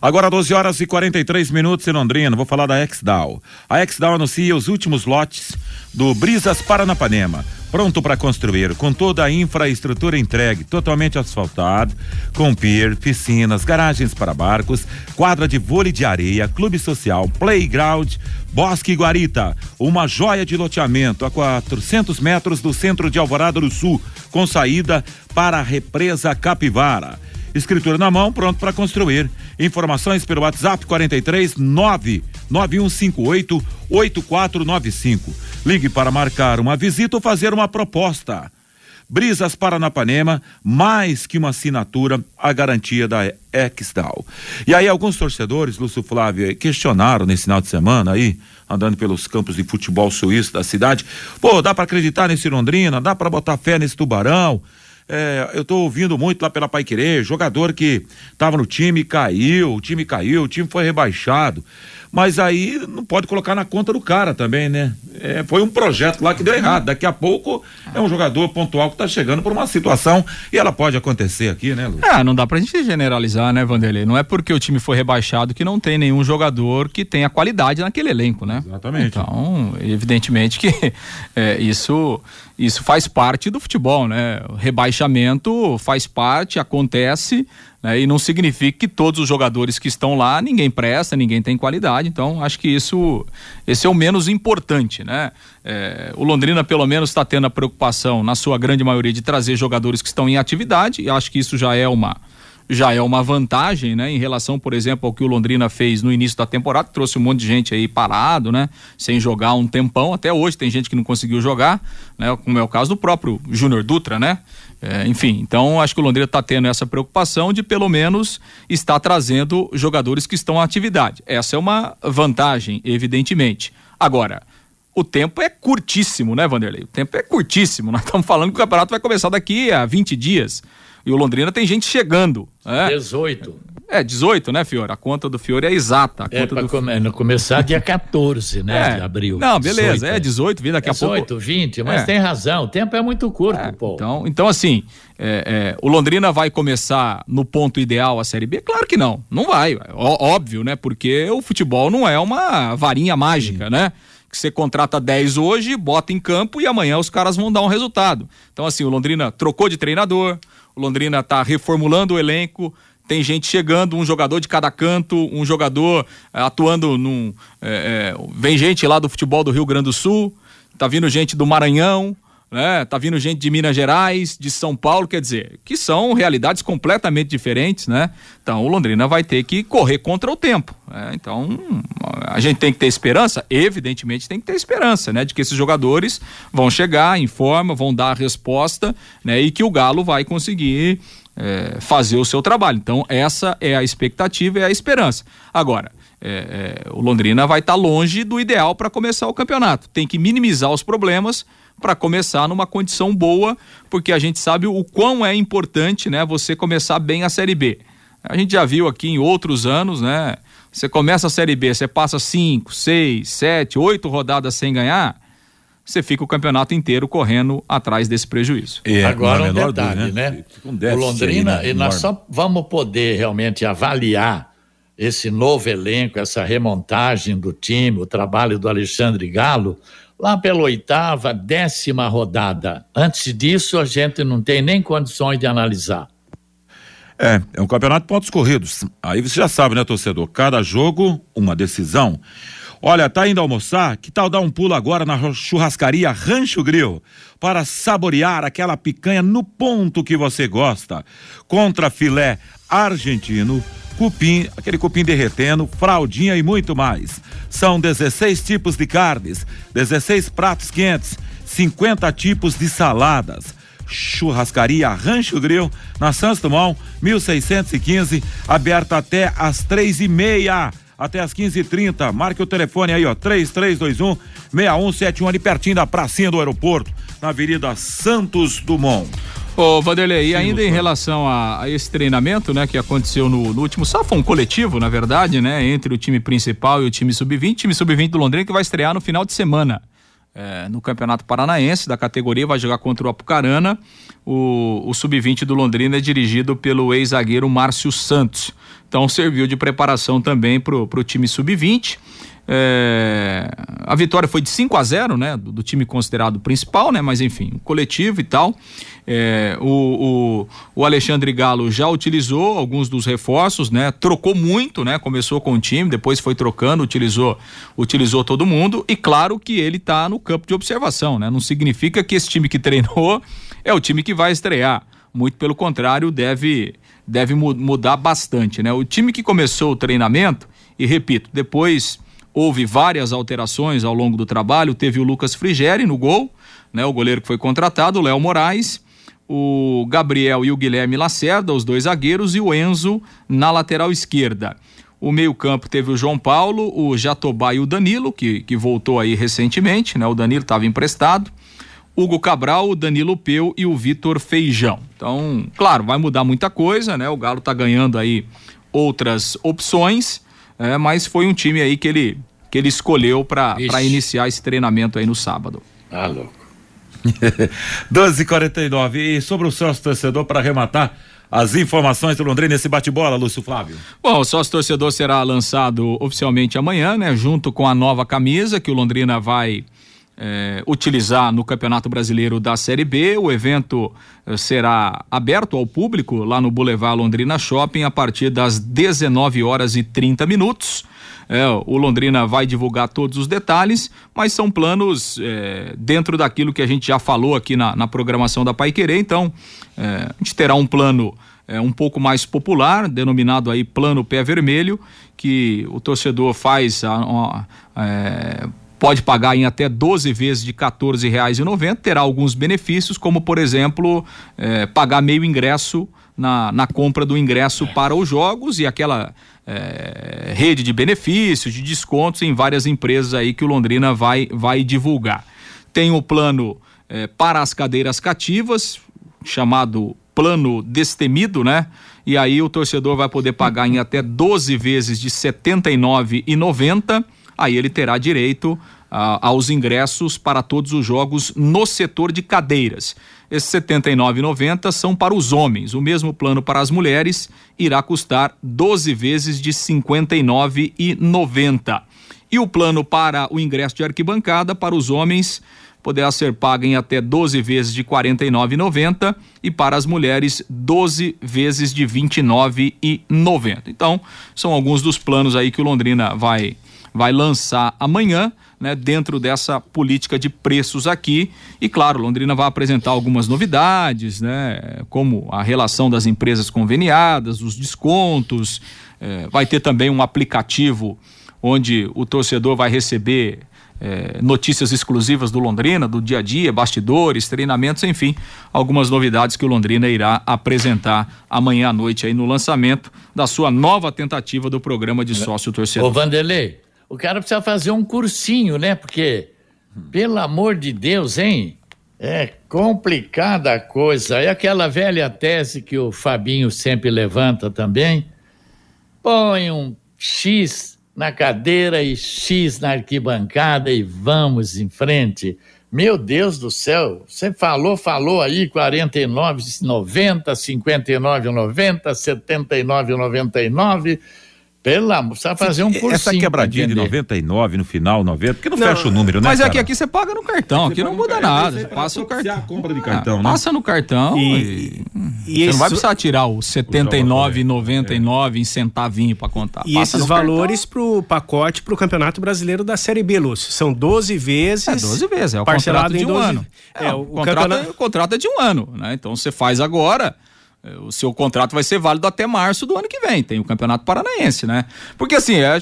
Agora 12 horas e 43 minutos em Londrina, vou falar da XDAO. A XDAO anuncia os últimos lotes do Brisas Paranapanema, pronto para construir, com toda a infraestrutura entregue, totalmente asfaltado, com pier, piscinas, garagens para barcos, quadra de vôlei de areia, clube social, playground, Bosque Guarita, uma joia de loteamento a 400 metros do centro de Alvorada do Sul, com saída para a represa Capivara. Escritura na mão, pronto para construir. Informações pelo WhatsApp 43 99158 8495. Ligue para marcar uma visita ou fazer uma proposta. Brisas Paranapanema, mais que uma assinatura, a garantia da Extal. E aí alguns torcedores, Lúcio Flávio, questionaram nesse final de semana aí, andando pelos campos de futebol suíço da cidade, pô, dá para acreditar nesse Londrina, dá para botar fé nesse Tubarão, é, eu estou ouvindo muito lá pela Pai Querer, jogador que estava no time caiu, o time caiu, o time foi rebaixado. Mas aí não pode colocar na conta do cara também, né? É, foi um projeto lá que deu errado. Daqui a pouco é um jogador pontual que está chegando por uma situação e ela pode acontecer aqui, né, Lu? É, não dá pra gente generalizar, né, Vanderlei? Não é porque o time foi rebaixado que não tem nenhum jogador que tenha qualidade naquele elenco, né? Exatamente. Então, evidentemente que *laughs* é, isso isso faz parte do futebol, né? O rebaixamento faz parte, acontece, né? e não significa que todos os jogadores que estão lá ninguém presta, ninguém tem qualidade. Então, acho que isso esse é o menos importante, né? É, o Londrina, pelo menos, está tendo a preocupação, na sua grande maioria, de trazer jogadores que estão em atividade, e acho que isso já é uma já é uma vantagem, né? Em relação, por exemplo, ao que o Londrina fez no início da temporada, trouxe um monte de gente aí parado, né? Sem jogar um tempão, até hoje tem gente que não conseguiu jogar, né? Como é o caso do próprio Júnior Dutra, né? É, enfim, então acho que o Londrina está tendo essa preocupação de pelo menos estar trazendo jogadores que estão em atividade. Essa é uma vantagem, evidentemente. Agora, o tempo é curtíssimo, né, Vanderlei? O tempo é curtíssimo. *laughs* Nós estamos falando que o campeonato vai começar daqui a 20 dias. E o Londrina tem gente chegando. É? 18. É, 18, né, Fiore? A conta do Fiore é exata. A É conta para do... come... começar dia 14, né, É. de abril. Não, beleza, 18, é 18, vem daqui a 18, pouco. 20, mas É. tem razão, o tempo é muito curto, pô. Então, então assim, é, é, o Londrina vai começar no ponto ideal a Série B? Claro que não, não vai, ó- óbvio, né? Porque o futebol não é uma varinha mágica, né? Que você contrata 10 hoje, bota em campo e amanhã os caras vão dar um resultado. Então, assim, o Londrina trocou de treinador, o Londrina tá reformulando o elenco, tem gente chegando, um jogador de cada canto, um jogador eh, atuando num. eh, eh, vem gente lá do futebol do Rio Grande do Sul, tá vindo gente do Maranhão, né? Tá vindo gente de Minas Gerais, de São Paulo, quer dizer, que são realidades completamente diferentes, né? Então o Londrina vai ter que correr contra o tempo. né? Então a gente tem que ter esperança, evidentemente tem que ter esperança, né? De que esses jogadores vão chegar em forma, vão dar a resposta, né? E que o Galo vai conseguir é, fazer o seu trabalho. Então essa é a expectativa e a esperança. Agora é, é, o Londrina vai estar longe do ideal para começar o campeonato. Tem que minimizar os problemas para começar numa condição boa, porque a gente sabe o quão é importante, né, você começar bem a Série B. A gente já viu aqui em outros anos, né? Você começa a Série B, você passa cinco, seis, sete, oito rodadas sem ganhar, você fica o campeonato inteiro correndo atrás desse prejuízo. Agora um detalhe, né? um o Londrina, aí, né? e nós só vamos poder realmente avaliar esse novo elenco, essa remontagem do time, o trabalho do Alexandre Galo, lá pela oitava, décima rodada. Antes disso, a gente não tem nem condições de analisar. É, é um campeonato de pontos corridos. Aí você já sabe, né, torcedor? Cada jogo, uma decisão. Olha, tá indo almoçar? Que tal dar um pulo agora na churrascaria Rancho Grill para saborear aquela picanha no ponto que você gosta? Contra filé argentino, cupim, aquele cupim derretendo, fraldinha e muito mais. São 16 tipos de carnes, 16 pratos quentes, 50 tipos de saladas. Churrascaria Rancho Grill, na Santos Dumont, 1615, aberta até às três e meia, até às 15h30. Marque o telefone aí, ó, 3321 6171, ali pertinho da pracinha do aeroporto, na Avenida Santos Dumont. Ô, Vanderlei, e Sim, ainda em relação a, a esse treinamento, né, que aconteceu no, no último, só foi um coletivo, na verdade, né, entre o time principal e o time sub-20, time sub-20 do Londrina que vai estrear no final de semana. é, no Campeonato Paranaense da categoria, vai jogar contra o Apucarana. O, o sub-20 do Londrina é dirigido pelo ex-zagueiro Márcio Santos. Então serviu de preparação também para o time sub-20. É, a vitória foi de 5 a 0 né? Do, do, time considerado principal, né? Mas enfim, coletivo e tal. É, o, o, o, Alexandre Galo já utilizou alguns dos reforços, né? Trocou muito, né? Começou com o time, depois foi trocando, utilizou, utilizou todo mundo. E claro que ele está no campo de observação, né? Não significa que esse time que treinou *laughs* é o time que vai estrear. Muito pelo contrário, deve, deve mudar bastante, né? O time que começou o treinamento, e repito, depois houve várias alterações ao longo do trabalho. Teve o Lucas Frigeri no gol, né, o goleiro que foi contratado, o Léo Moraes, o Gabriel e o Guilherme Lacerda, os dois zagueiros, e o Enzo na lateral esquerda. O meio-campo teve o João Paulo, o Jatobá e o Danilo, que, que voltou aí recentemente, né? O Danilo estava emprestado. Hugo Cabral, o Danilo Peu e o Vitor Feijão. Então, claro, vai mudar muita coisa, né? O Galo está ganhando aí outras opções é, mas foi um time aí que ele, que ele escolheu para iniciar esse treinamento aí no sábado. Ah, louco. *laughs* 12h49. E sobre o sócio torcedor, para arrematar as informações do Londrina nesse bate-bola, Lúcio Flávio. Bom, o sócio torcedor será lançado oficialmente amanhã, né? Junto com a nova camisa que o Londrina vai é, utilizar no Campeonato Brasileiro da Série B. O evento é, será aberto ao público lá no Boulevard Londrina Shopping a partir das 19 horas e 30 minutos. É, o Londrina vai divulgar todos os detalhes, mas são planos é, dentro daquilo que a gente já falou aqui na, na programação da Pai Querer. Então, é, a gente terá um plano é, um pouco mais popular, denominado aí Plano Pé Vermelho, que o torcedor faz a, a, pode pagar em até 12 vezes de R$ 14,90, terá alguns benefícios, como por exemplo, eh, pagar meio ingresso na, na compra do ingresso para os jogos e aquela eh, rede de benefícios, de descontos em várias empresas aí que o Londrina vai, vai divulgar. Tem o plano eh, para as cadeiras cativas, chamado plano destemido, né? E aí o torcedor vai poder pagar em até 12 vezes de R$ 79,90 aí ele terá direito ah, aos ingressos para todos os jogos no setor de cadeiras. Esses R$ 79,90 são para os homens. O mesmo plano para as mulheres irá custar 12 vezes de R$ 59,90. E o plano para o ingresso de arquibancada para os homens poderá ser pago em até 12 vezes de R$ 49,90 e para as mulheres 12 vezes de R$ 29,90. Então, são alguns dos planos aí que o Londrina vai vai lançar amanhã, né, dentro dessa política de preços aqui. E claro, Londrina vai apresentar algumas novidades, né, como a relação das empresas conveniadas, os descontos. É, vai ter também um aplicativo onde o torcedor vai receber é, notícias exclusivas do Londrina, do dia a dia, bastidores, treinamentos, enfim, algumas novidades que o Londrina irá apresentar amanhã à noite aí no lançamento da sua nova tentativa do programa de sócio torcedor. Ô Vanderlei, o cara precisa fazer um cursinho, né? Porque, pelo amor de Deus, hein? É complicada a coisa. É aquela velha tese que o Fabinho sempre levanta também. Põe um X na cadeira e X na arquibancada e vamos em frente. Meu Deus do céu, você falou, falou aí 49, 90, 59, 90, 79, 99 pelo amor, precisa fazer um cursinho. Essa quebradinha de 99 no final, 90, porque não, não fecha o número, né? Mas é que aqui você paga no cartão, aqui não muda nada. Você passa o cartão. a compra de cartão, ah, né? Passa no cartão e, e, e você não vai precisar tirar o 79,99 é. em centavinho para contar. E passa esses valores para o pacote para o Campeonato Brasileiro da Série B, Lúcio. São 12 vezes. É 12 vezes, é o parcelado de um 12... ano. É, é o, o, contrato, campeonato... o contrato é de um ano, né? Então você faz agora é, o seu contrato vai ser válido até março do ano que vem. Tem o Campeonato Paranaense, né? Porque assim, é,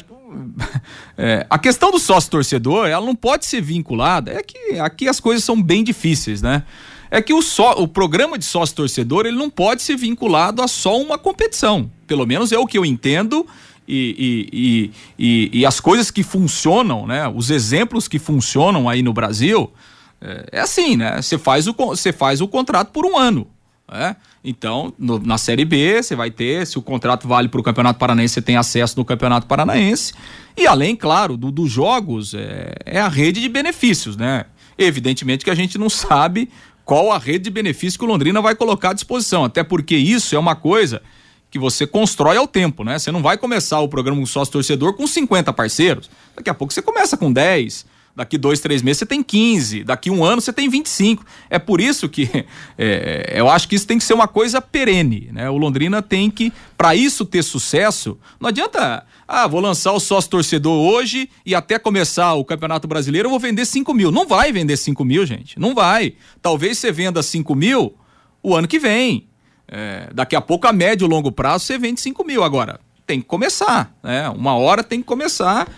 *laughs* é, a questão do sócio torcedor, ela não pode ser vinculada. É que aqui as coisas são bem difíceis, né? É que o, só, o programa de sócio torcedor ele não pode ser vinculado a só uma competição. Pelo menos é o que eu entendo. E, e, e, e as coisas que funcionam, né? Os exemplos que funcionam aí no Brasil, é, é assim, né? Você faz, o, você faz o contrato por um ano. Né? Então, no, na Série B, você vai ter, se o contrato vale para o Campeonato Paranaense, você tem acesso no Campeonato Paranaense. E além, claro, dos do jogos, é, é, a rede de benefícios, né? Evidentemente que a gente não sabe qual a rede de benefício que o Londrina vai colocar à disposição, até porque isso é uma coisa que você constrói ao tempo, né? Você não vai começar o programa sócio torcedor com 50 parceiros. Daqui a pouco você começa com 10, daqui dois, três meses você tem 15, daqui um ano você tem 25. É por isso que *laughs* é, eu acho que isso tem que ser uma coisa perene, né? O Londrina tem que, para isso ter sucesso, não adianta, ah, vou lançar o sócio torcedor hoje e até começar o Campeonato Brasileiro eu vou vender 5 mil. Não vai vender 5 mil, gente, não vai. Talvez você venda 5 mil o ano que vem. É, daqui a pouco, a médio e longo prazo, você vende 5 mil. Agora, tem que começar, né? Uma hora tem que começar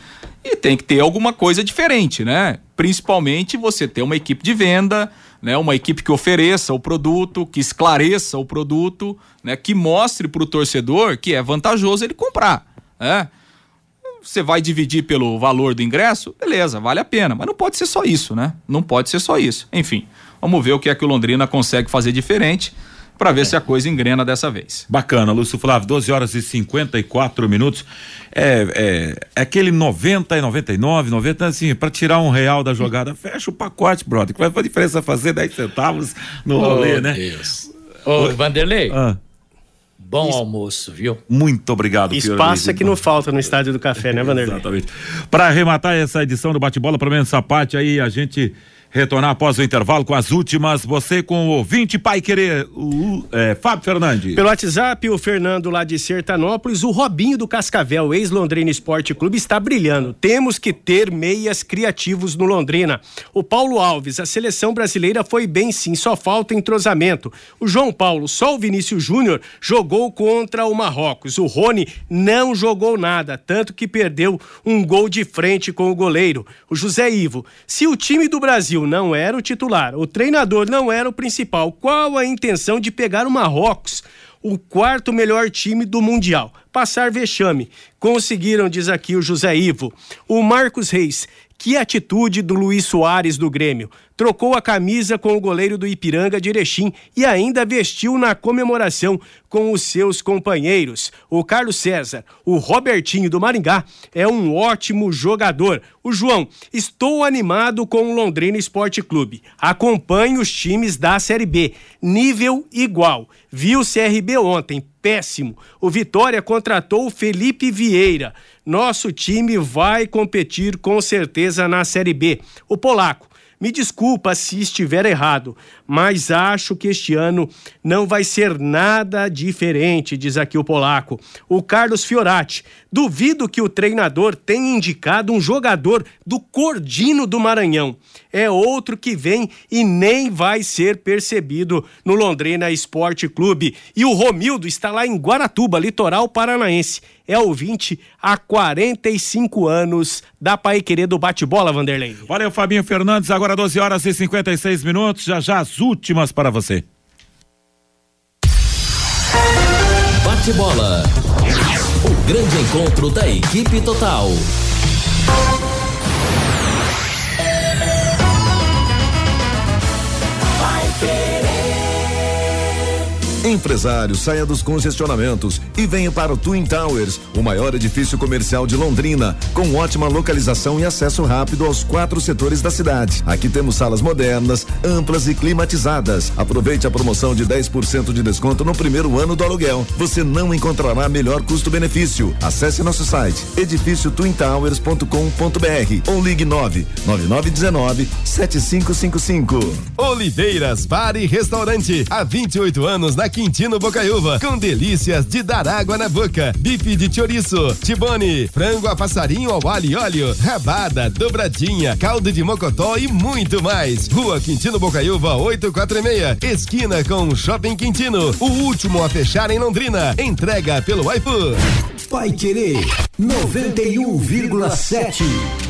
e tem que ter alguma coisa diferente, né? Principalmente você ter uma equipe de venda, né? Uma equipe que ofereça o produto, que esclareça o produto, né? Que mostre para o torcedor que é vantajoso ele comprar, né? Você vai dividir pelo valor do ingresso, beleza, vale a pena, mas não pode ser só isso, né? Não pode ser só isso. Enfim, vamos ver o que é que o Londrina consegue fazer diferente para ver é. se a coisa engrena dessa vez. Bacana, Lúcio Flávio, 12 horas e 54 minutos. É, é, é aquele 90 e 99, 90, assim, para tirar um real da jogada, fecha o pacote, brother, que vai fazer diferença fazer 10 centavos no oh, rolê, né? Deus. Ô, Vanderlei. Ah. Bom almoço, viu? Muito obrigado, Espaço é que não falta no Estádio do Café, né, Vanderlei? Exatamente. Para arrematar essa edição do bate-bola, pelo menos essa parte aí, a gente retornar após o intervalo com as últimas. Você com o ouvinte Pai Querer, o é, Fábio Fernandes. Pelo WhatsApp, o Fernando lá de Sertanópolis, o Robinho do Cascavel, ex-Londrina Esporte Clube, está brilhando. Temos que ter meias criativos no Londrina. O Paulo Alves, a seleção brasileira foi bem sim, só falta entrosamento. O João Paulo, só o Vinícius Júnior jogou contra o Marrocos. O Rony não jogou nada, tanto que perdeu um gol de frente com o goleiro. O José Ivo, se o time do Brasil Brasil não era o titular, o treinador não era o principal. Qual a intenção de pegar o Marrocos, o quarto melhor time do Mundial? Passar vexame. Conseguiram, diz aqui o José Ivo. O Marcos Reis, que atitude do Luiz Soares do Grêmio trocou a camisa com o goleiro do Ipiranga de Erechim e ainda vestiu na comemoração com os seus companheiros. O Carlos César, o Robertinho do Maringá, é um ótimo jogador. O João, estou animado com o Londrina Esporte Clube. Acompanhe os times da Série B, nível igual. Vi o CRB ontem, péssimo. O Vitória contratou o Felipe Vieira. Nosso time vai competir com certeza na Série B. O polaco me desculpa se estiver errado, mas acho que este ano não vai ser nada diferente, diz aqui o polaco. O Carlos Fiorati. Duvido que o treinador tenha indicado um jogador do Cordino do Maranhão. É outro que vem e nem vai ser percebido no Londrina Esporte Clube. E o Romildo está lá em Guaratuba, litoral paranaense é ouvinte há 45 anos da Pai Querer do Bate-Bola, Vanderlei. Valeu, Fabinho Fernandes. Agora 12 horas e 56 minutos. Já já as últimas para você. Bate-bola. O grande encontro da equipe total. Empresário, saia dos congestionamentos e venha para o Twin Towers, o maior edifício comercial de Londrina, com ótima localização e acesso rápido aos quatro setores da cidade. Aqui temos salas modernas, amplas e climatizadas. Aproveite a promoção de 10% de desconto no primeiro ano do aluguel. Você não encontrará melhor custo-benefício. Acesse nosso site edifíciotwintowers.com.br ou ligue 9 9919 7555. Oliveiras Bar e Restaurante, há 28 anos na Quintino Bocaiúva, com delícias de dar água na boca. Bife de chouriço, tibone, frango a passarinho ao alho e óleo, rabada, dobradinha, caldo de mocotó e muito mais. Rua Quintino Bocaiúva 846, esquina com Shopping Quintino. O último a fechar em Londrina. Entrega pelo iFood. Vai querer 91,7.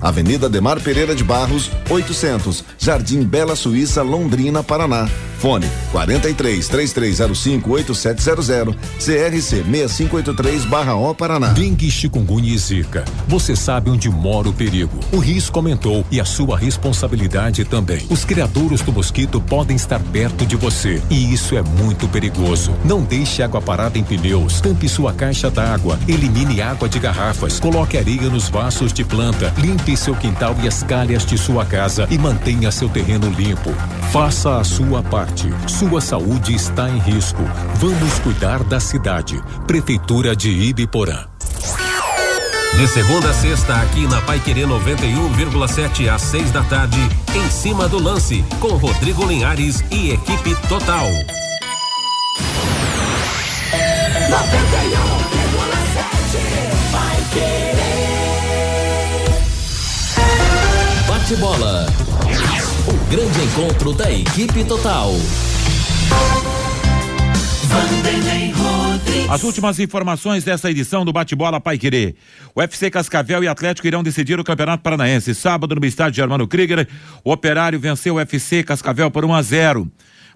Avenida Demar Pereira de Barros, 800, Jardim Bela Suíça, Londrina, Paraná. Fone 43 3305 8700 CRC 6583/O Paraná. Dengue, chikungunya e zika. Você sabe onde mora o perigo. O risco aumentou e a sua responsabilidade também. Os criadouros do mosquito podem estar perto de você e isso é muito perigoso. Não deixe água parada em pneus. Tampe sua caixa d'água. Elimine água de garrafas. Coloque areia nos vasos de planta. Limpe seu quintal e as calhas de sua casa e mantenha seu terreno limpo. Faça a sua parte. Sua saúde está em risco. Vamos cuidar da cidade. Prefeitura de Ibiporã. De segunda a sexta, aqui na Pai Querer 91,7 às 6 da tarde, em cima do lance, com Rodrigo Linhares e equipe total. 91,7 Vai querer. Bate bola. O grande encontro da equipe total. As últimas informações dessa edição do Bate-Bola Pai Querer. O FC Cascavel e Atlético irão decidir o Campeonato Paranaense. Sábado, no estádio Germano Krieger, o Operário venceu o FC Cascavel por 1 a 0.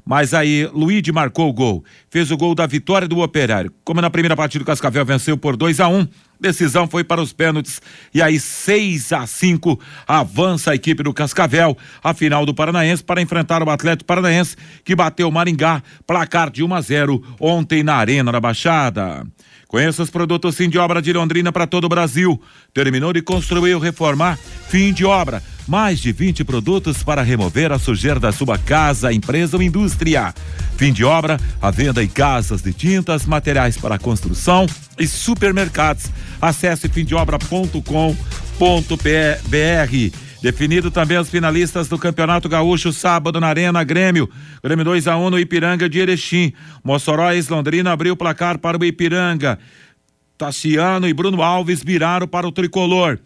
Mas aí, Luigi marcou o gol. Fez o gol da vitória do Operário. Como na primeira partida, o Cascavel venceu por 2 a 1 Decisão foi para os pênaltis. E aí, 6 a 5 avança a equipe do Cascavel, a final do Paranaense, para enfrentar o Atlético Paranaense, que bateu o Maringá, placar de 1 a 0 ontem na Arena da Baixada. Conheça os produtos fim de obra de Londrina para todo o Brasil. Terminou de construir ou reformar? Fim de obra. Mais de 20 produtos para remover a sujeira da sua casa, empresa ou indústria. Fim de obra, a venda em casas de tintas, materiais para construção e supermercados. Acesse fimdeobra.com.br. Definido também os finalistas do Campeonato Gaúcho, sábado na Arena Grêmio. Grêmio 2 a 1 um no Ipiranga de Erechim. Mossoró e Londrina abriu o placar para o Ipiranga. Tassiano e Bruno Alves viraram para o tricolor.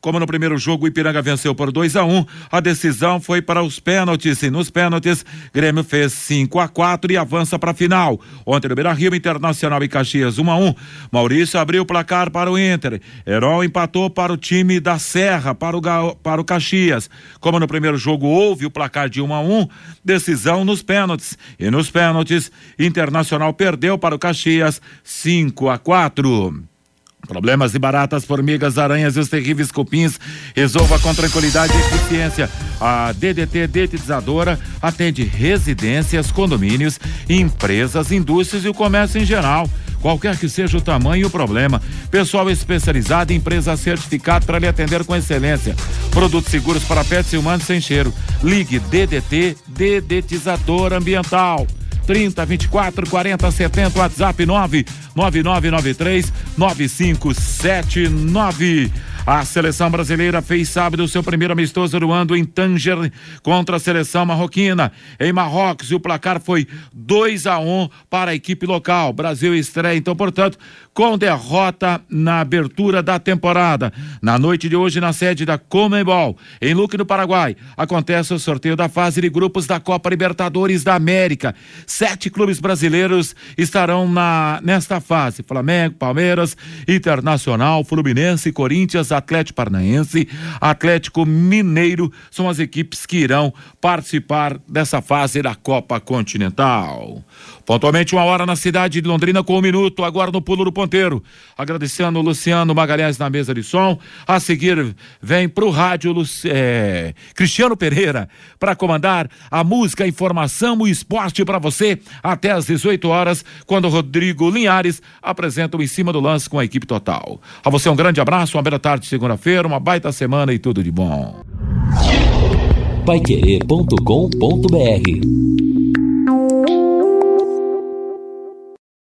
Como no primeiro jogo o Ipiranga venceu por 2 a 1 um, a decisão foi para os pênaltis. E nos pênaltis, Grêmio fez 5 a 4 e avança para a final. Ontem no Beira Rio, Internacional e Caxias 1 um a 1 um. Maurício abriu o placar para o Inter. Herói empatou para o time da Serra, para o, para o Caxias. Como no primeiro jogo houve o placar de 1 um a 1 decisão nos pênaltis. E nos pênaltis, Internacional perdeu para o Caxias 5 a 4. Problemas de baratas, formigas, aranhas e os terríveis cupins, resolva com tranquilidade e eficiência. A DDT Dedetizadora atende residências, condomínios, empresas, indústrias e o comércio em geral. Qualquer que seja o tamanho e o problema. Pessoal especializado em empresa certificada para lhe atender com excelência. Produtos seguros para pets e humanos sem cheiro. Ligue DDT Dedetizador Ambiental. 30 24 40 70, WhatsApp 9 9993 9579. A seleção brasileira fez sábado seu primeiro amistoso Ruando em Tanger contra a seleção marroquina. Em Marrocos, o placar foi 2 a 1 um para a equipe local. Brasil estreia, então, portanto, com derrota na abertura da temporada. Na noite de hoje, na sede da Comebol, em Luque, no Paraguai, acontece o sorteio da fase de grupos da Copa Libertadores da América. Sete clubes brasileiros estarão na nesta fase: Flamengo, Palmeiras, Internacional, Fluminense, Corinthians, Atlético Paranaense, Atlético Mineiro são as equipes que irão participar dessa fase da Copa Continental. Pontualmente uma hora na cidade de Londrina com um minuto, agora no pulo do ponteiro. Agradecendo Luciano Magalhães na mesa de som. A seguir vem para o rádio é, Cristiano Pereira para comandar a música, a informação, o esporte para você até às 18 horas, quando Rodrigo Linhares apresenta o Em Cima do Lance com a equipe total. A você um grande abraço, uma bela tarde de segunda-feira, uma baita semana e tudo de bom. Paiquerê.com.br